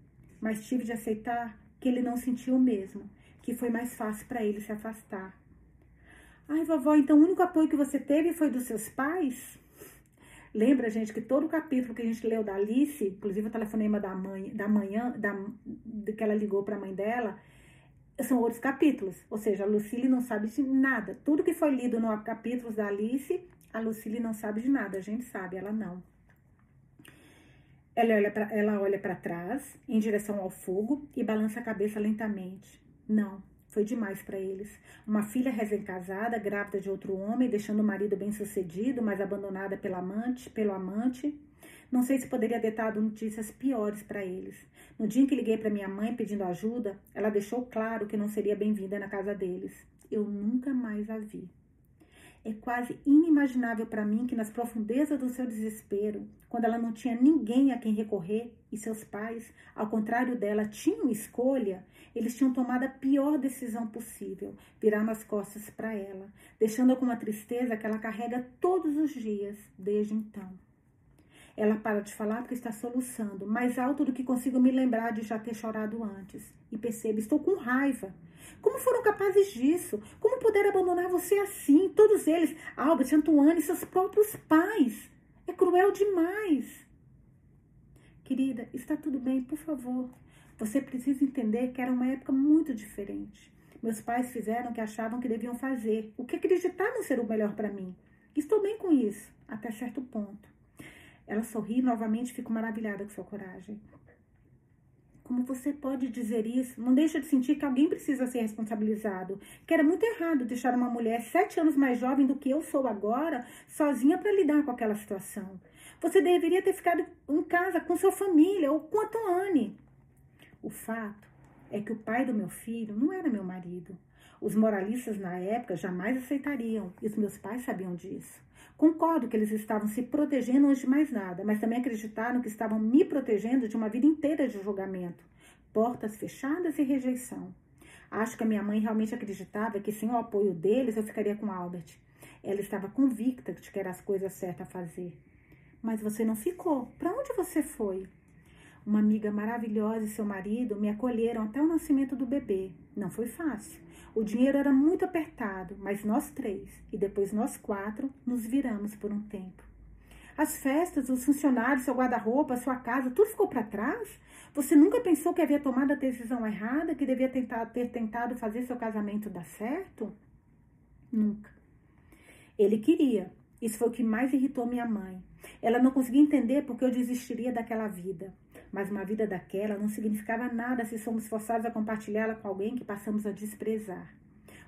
mas tive de aceitar que ele não sentiu o mesmo, que foi mais fácil para ele se afastar. Ai, vovó, então o único apoio que você teve foi dos seus pais? Lembra, gente, que todo o capítulo que a gente leu da Alice, inclusive o telefonema da mãe, da manhã, da, que ela ligou para a mãe dela, são outros capítulos. Ou seja, a Lucille não sabe de nada. Tudo que foi lido no capítulos da Alice, a Lucille não sabe de nada. A gente sabe, ela não. Ela olha para trás, em direção ao fogo, e balança a cabeça lentamente. Não, foi demais para eles. Uma filha recém-casada, grávida de outro homem, deixando o marido bem-sucedido, mas abandonada pela amante, pelo amante. Não sei se poderia ter dado notícias piores para eles. No dia em que liguei para minha mãe pedindo ajuda, ela deixou claro que não seria bem-vinda na casa deles. Eu nunca mais a vi. É quase inimaginável para mim que, nas profundezas do seu desespero, quando ela não tinha ninguém a quem recorrer e seus pais, ao contrário dela, tinham escolha, eles tinham tomado a pior decisão possível, virando as costas para ela, deixando-a com uma tristeza que ela carrega todos os dias desde então. Ela para de falar porque está soluçando, mais alto do que consigo me lembrar de já ter chorado antes. E percebo, estou com raiva. Como foram capazes disso? Como puderam abandonar você assim? Todos eles, Albert, Antoine, seus próprios pais. É cruel demais. Querida, está tudo bem, por favor. Você precisa entender que era uma época muito diferente. Meus pais fizeram o que achavam que deviam fazer, o que acreditavam ser o melhor para mim. Estou bem com isso, até certo ponto. Ela sorri novamente e fico maravilhada com sua coragem. Como você pode dizer isso? Não deixa de sentir que alguém precisa ser responsabilizado. Que era muito errado deixar uma mulher sete anos mais jovem do que eu sou agora, sozinha para lidar com aquela situação. Você deveria ter ficado em casa com sua família ou com a Toane. O fato é que o pai do meu filho não era meu marido. Os moralistas na época jamais aceitariam, e os meus pais sabiam disso. Concordo que eles estavam se protegendo antes de mais nada, mas também acreditaram que estavam me protegendo de uma vida inteira de julgamento, portas fechadas e rejeição. Acho que a minha mãe realmente acreditava que sem o apoio deles eu ficaria com Albert. Ela estava convicta de que era as coisas certas a fazer. Mas você não ficou. Para onde você foi? Uma amiga maravilhosa e seu marido me acolheram até o nascimento do bebê. Não foi fácil. O dinheiro era muito apertado, mas nós três, e depois nós quatro, nos viramos por um tempo. As festas, os funcionários, seu guarda-roupa, sua casa, tudo ficou para trás? Você nunca pensou que havia tomado a decisão errada, que devia tentar, ter tentado fazer seu casamento dar certo? Nunca. Ele queria. Isso foi o que mais irritou minha mãe. Ela não conseguia entender porque eu desistiria daquela vida. Mas uma vida daquela não significava nada se somos forçados a compartilhá-la com alguém que passamos a desprezar.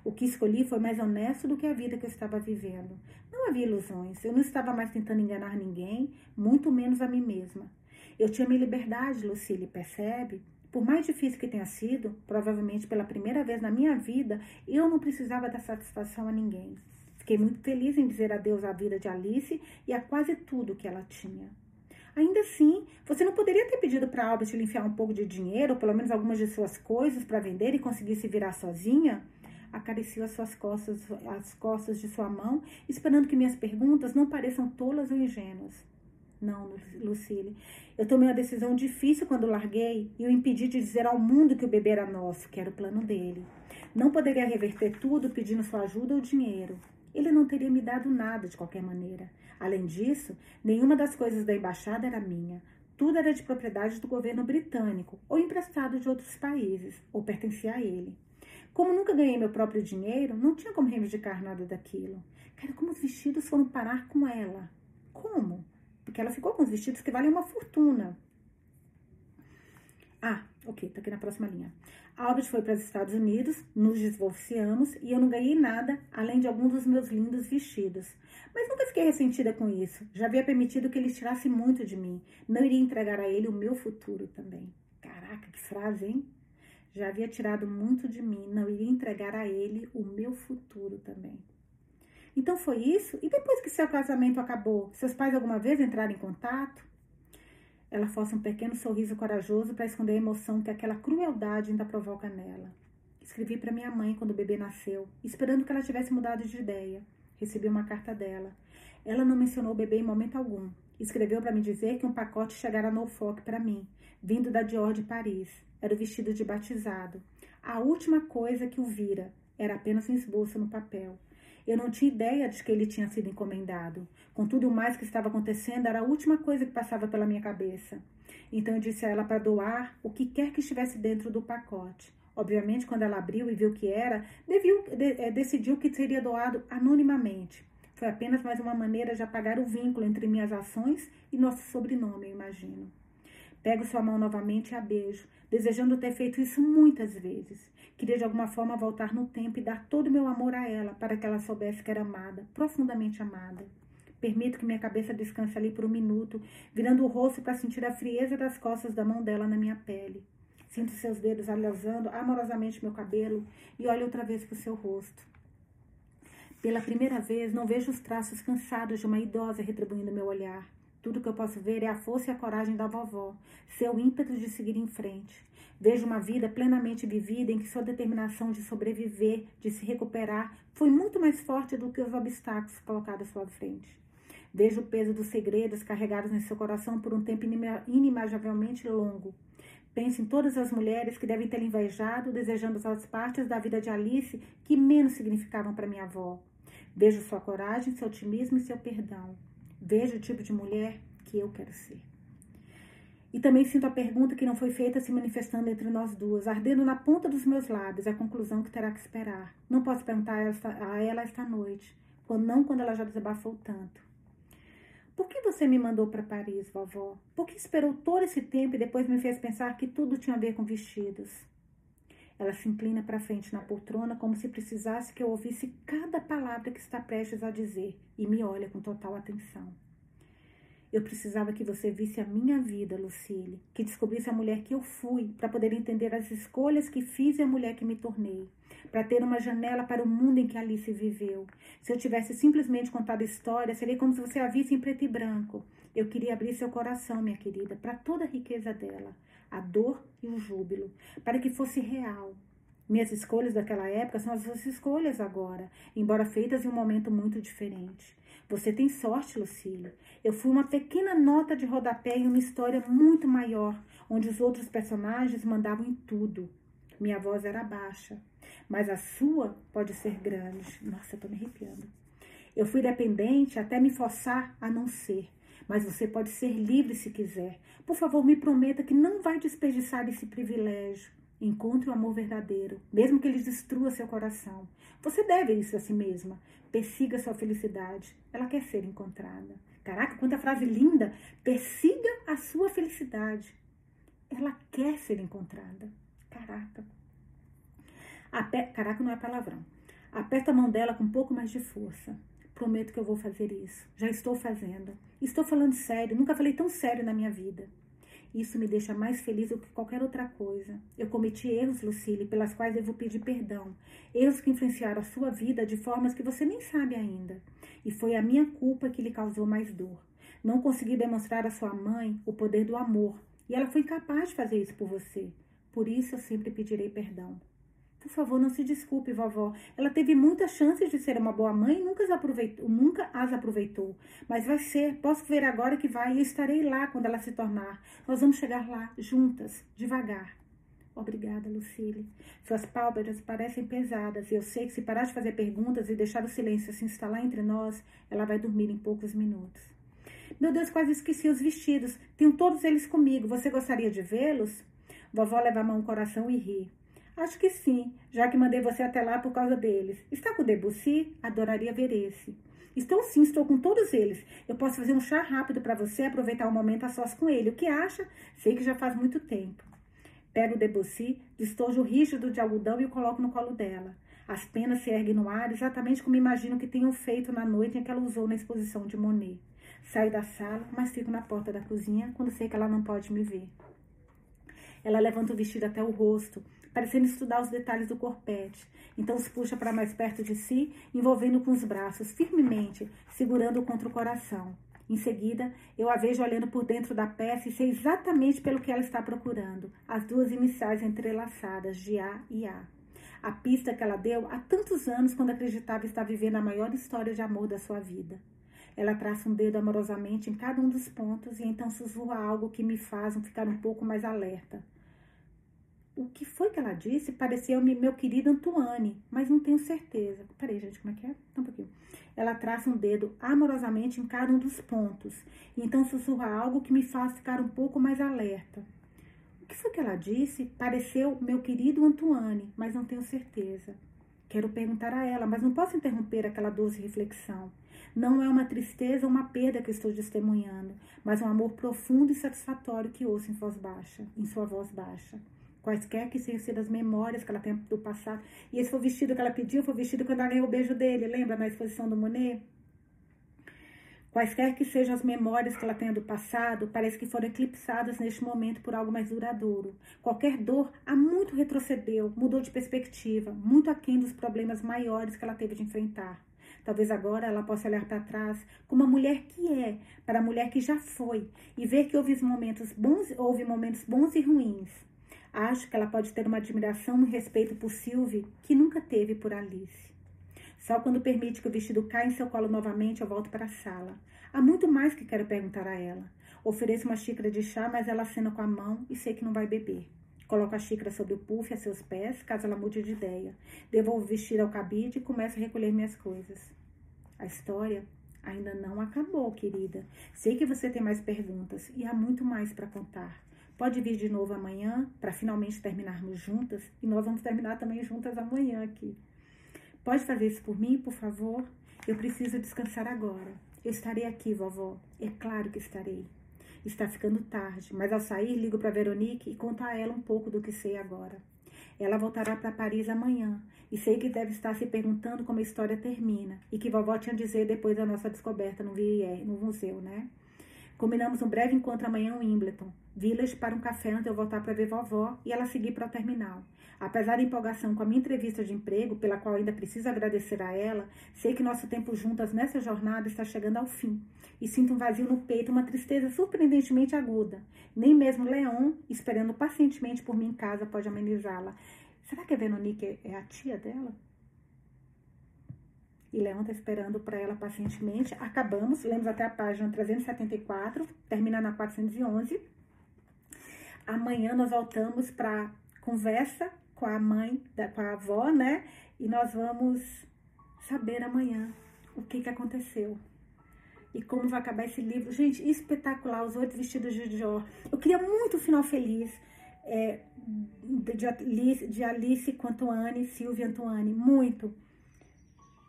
O que escolhi foi mais honesto do que a vida que eu estava vivendo. Não havia ilusões. Eu não estava mais tentando enganar ninguém, muito menos a mim mesma. Eu tinha minha liberdade, Lucille, percebe? Por mais difícil que tenha sido, provavelmente pela primeira vez na minha vida, eu não precisava dar satisfação a ninguém. Fiquei muito feliz em dizer adeus à vida de Alice e a quase tudo que ela tinha. Ainda assim, você não poderia ter pedido para Albert lhe enfiar um pouco de dinheiro, ou pelo menos algumas de suas coisas, para vender e conseguir se virar sozinha? Acariciou as suas costas, as costas de sua mão, esperando que minhas perguntas não pareçam tolas ou ingênuas. Não, Lucille. Eu tomei uma decisão difícil quando larguei e o impedi de dizer ao mundo que o bebê era nosso, que era o plano dele. Não poderia reverter tudo pedindo sua ajuda ou dinheiro. Ele não teria me dado nada de qualquer maneira. Além disso, nenhuma das coisas da embaixada era minha. Tudo era de propriedade do governo britânico, ou emprestado de outros países, ou pertencia a ele. Como nunca ganhei meu próprio dinheiro, não tinha como reivindicar nada daquilo. Cara, como os vestidos foram parar com ela? Como? Porque ela ficou com os vestidos que valem uma fortuna. Ah, ok, tá aqui na próxima linha. Albert foi para os Estados Unidos, nos divorciamos e eu não ganhei nada além de alguns dos meus lindos vestidos. Mas nunca fiquei ressentida com isso. Já havia permitido que ele tirasse muito de mim. Não iria entregar a ele o meu futuro também. Caraca, que frase, hein? Já havia tirado muito de mim. Não iria entregar a ele o meu futuro também. Então foi isso? E depois que seu casamento acabou, seus pais alguma vez entraram em contato? Ela força um pequeno sorriso corajoso para esconder a emoção que aquela crueldade ainda provoca nela. Escrevi para minha mãe quando o bebê nasceu, esperando que ela tivesse mudado de ideia. Recebi uma carta dela. Ela não mencionou o bebê em momento algum. Escreveu para me dizer que um pacote chegara no foco para mim, vindo da Dior de Paris. Era o vestido de batizado. A última coisa que o vira era apenas um esboço no papel. Eu não tinha ideia de que ele tinha sido encomendado. Com tudo mais que estava acontecendo, era a última coisa que passava pela minha cabeça. Então eu disse a ela para doar o que quer que estivesse dentro do pacote. Obviamente, quando ela abriu e viu o que era, deviu, de, é, decidiu que seria doado anonimamente. Foi apenas mais uma maneira de apagar o vínculo entre minhas ações e nosso sobrenome, eu imagino. Pego sua mão novamente e a beijo, desejando ter feito isso muitas vezes. Queria de alguma forma voltar no tempo e dar todo o meu amor a ela, para que ela soubesse que era amada, profundamente amada. Permito que minha cabeça descanse ali por um minuto, virando o rosto para sentir a frieza das costas da mão dela na minha pele. Sinto seus dedos alosando amorosamente meu cabelo e olho outra vez para o seu rosto. Pela primeira vez, não vejo os traços cansados de uma idosa retribuindo meu olhar. Tudo que eu posso ver é a força e a coragem da vovó, seu ímpeto de seguir em frente. Vejo uma vida plenamente vivida em que sua determinação de sobreviver, de se recuperar, foi muito mais forte do que os obstáculos colocados à sua frente. Vejo o peso dos segredos carregados em seu coração por um tempo inimaginavelmente longo. Penso em todas as mulheres que devem ter invejado, desejando as partes da vida de Alice que menos significavam para minha avó. Vejo sua coragem, seu otimismo e seu perdão. Vejo o tipo de mulher que eu quero ser. E também sinto a pergunta que não foi feita se manifestando entre nós duas, ardendo na ponta dos meus lábios, a conclusão que terá que esperar. Não posso perguntar a ela esta noite, não quando ela já desabafou tanto. Por que você me mandou para Paris, vovó? Por que esperou todo esse tempo e depois me fez pensar que tudo tinha a ver com vestidos? Ela se inclina para frente na poltrona como se precisasse que eu ouvisse cada palavra que está prestes a dizer e me olha com total atenção. Eu precisava que você visse a minha vida, Lucille, que descobrisse a mulher que eu fui, para poder entender as escolhas que fiz e a mulher que me tornei, para ter uma janela para o mundo em que Alice viveu. Se eu tivesse simplesmente contado a história, seria como se você a visse em preto e branco. Eu queria abrir seu coração, minha querida, para toda a riqueza dela a dor e o júbilo, para que fosse real. Minhas escolhas daquela época são as suas escolhas agora, embora feitas em um momento muito diferente. Você tem sorte, Lucília. Eu fui uma pequena nota de rodapé em uma história muito maior, onde os outros personagens mandavam em tudo. Minha voz era baixa, mas a sua pode ser grande. Nossa, eu tô me arrepiando. Eu fui dependente até me forçar a não ser mas você pode ser livre se quiser. Por favor, me prometa que não vai desperdiçar esse privilégio. Encontre o amor verdadeiro, mesmo que ele destrua seu coração. Você deve isso a si mesma. Persiga sua felicidade. Ela quer ser encontrada. Caraca, quanta frase linda! Persiga a sua felicidade. Ela quer ser encontrada. Caraca. Caraca, não é palavrão. Aperta a mão dela com um pouco mais de força. Prometo que eu vou fazer isso. Já estou fazendo. Estou falando sério. Nunca falei tão sério na minha vida. Isso me deixa mais feliz do que qualquer outra coisa. Eu cometi erros, Lucille, pelas quais devo pedir perdão. Erros que influenciaram a sua vida de formas que você nem sabe ainda. E foi a minha culpa que lhe causou mais dor. Não consegui demonstrar à sua mãe o poder do amor. E ela foi incapaz de fazer isso por você. Por isso eu sempre pedirei perdão. Por favor, não se desculpe, vovó. Ela teve muitas chances de ser uma boa mãe e nunca as aproveitou, nunca as aproveitou. Mas vai ser, posso ver agora que vai e estarei lá quando ela se tornar. Nós vamos chegar lá, juntas, devagar. Obrigada, Lucille. Suas pálpebras parecem pesadas e eu sei que se parar de fazer perguntas e deixar o silêncio se instalar entre nós, ela vai dormir em poucos minutos. Meu Deus, quase esqueci os vestidos. Tenho todos eles comigo. Você gostaria de vê-los? Vovó leva a mão no coração e ri. Acho que sim, já que mandei você até lá por causa deles. Está com Debussy? Adoraria ver esse. Estou sim, estou com todos eles. Eu posso fazer um chá rápido para você aproveitar o um momento a sós com ele. O que acha? Sei que já faz muito tempo. Pego o Debussy, destojo rígido de algodão e o coloco no colo dela. As penas se erguem no ar, exatamente como imagino que tenham feito na noite em que ela usou na exposição de Monet. Saio da sala, mas fico na porta da cozinha quando sei que ela não pode me ver. Ela levanta o vestido até o rosto, parecendo estudar os detalhes do corpete. Então os puxa para mais perto de si, envolvendo com os braços firmemente, segurando contra o coração. Em seguida, eu a vejo olhando por dentro da peça e sei exatamente pelo que ela está procurando: as duas iniciais entrelaçadas, de A e A. A pista que ela deu há tantos anos quando acreditava estar vivendo a maior história de amor da sua vida. Ela traça um dedo amorosamente em cada um dos pontos e então sussurra algo que me faz ficar um pouco mais alerta. O que foi que ela disse pareceu meu querido Antoine, mas não tenho certeza. Peraí, gente, como é que é? Um pouquinho. Ela traça um dedo amorosamente em cada um dos pontos, e então sussurra algo que me faz ficar um pouco mais alerta. O que foi que ela disse? Pareceu meu querido Antoine, mas não tenho certeza. Quero perguntar a ela, mas não posso interromper aquela doce reflexão. Não é uma tristeza ou uma perda que estou testemunhando, mas um amor profundo e satisfatório que ouço em voz baixa, em sua voz baixa. Quaisquer que sejam as memórias que ela tem do passado. E esse foi o vestido que ela pediu, foi o vestido quando ela ganhou o beijo dele, lembra na exposição do Monet? Quaisquer que sejam as memórias que ela tenha do passado, parece que foram eclipsadas neste momento por algo mais duradouro. Qualquer dor há muito retrocedeu, mudou de perspectiva, muito aquém dos problemas maiores que ela teve de enfrentar. Talvez agora ela possa olhar para trás como a mulher que é, para a mulher que já foi, e ver que houve momentos bons, houve momentos bons e ruins. Acho que ela pode ter uma admiração e um respeito por Sylvie que nunca teve por Alice. Só quando permite que o vestido caia em seu colo novamente, eu volto para a sala. Há muito mais que quero perguntar a ela. Ofereço uma xícara de chá, mas ela acena com a mão e sei que não vai beber. Coloco a xícara sobre o puff a seus pés, caso ela mude de ideia. Devolvo o vestido ao cabide e começo a recolher minhas coisas. A história ainda não acabou, querida. Sei que você tem mais perguntas e há muito mais para contar. Pode vir de novo amanhã para finalmente terminarmos juntas e nós vamos terminar também juntas amanhã aqui. Pode fazer isso por mim, por favor? Eu preciso descansar agora. Eu estarei aqui, vovó. É claro que estarei. Está ficando tarde, mas ao sair ligo para Veronique e conto a ela um pouco do que sei agora. Ela voltará para Paris amanhã e sei que deve estar se perguntando como a história termina e que vovó tinha a dizer depois da nossa descoberta no, VIR, no museu, né? Combinamos um breve encontro amanhã em Wimbledon. Village para um café antes eu voltar para ver vovó e ela seguir para o terminal. Apesar da empolgação com a minha entrevista de emprego, pela qual ainda preciso agradecer a ela, sei que nosso tempo juntas nessa jornada está chegando ao fim. E sinto um vazio no peito, uma tristeza surpreendentemente aguda. Nem mesmo Leon, esperando pacientemente por mim em casa, pode amenizá-la. Será que a Veronique é a tia dela? E Leon está esperando para ela pacientemente. Acabamos, lemos até a página 374, termina na 411. Amanhã nós voltamos para conversa com a mãe, com a avó, né? E nós vamos saber amanhã o que, que aconteceu. E como vai acabar esse livro. Gente, espetacular, os oito vestidos de Dior. Eu queria muito o final feliz. É, de, Alice, de Alice com Antoine, Silvia Antoine, muito.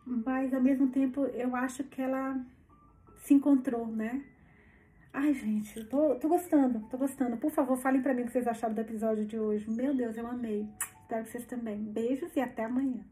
Mas ao mesmo tempo eu acho que ela se encontrou, né? Ai, gente, tô, tô gostando, tô gostando. Por favor, falem pra mim o que vocês acharam do episódio de hoje. Meu Deus, eu amei. Espero que vocês também. Beijos e até amanhã.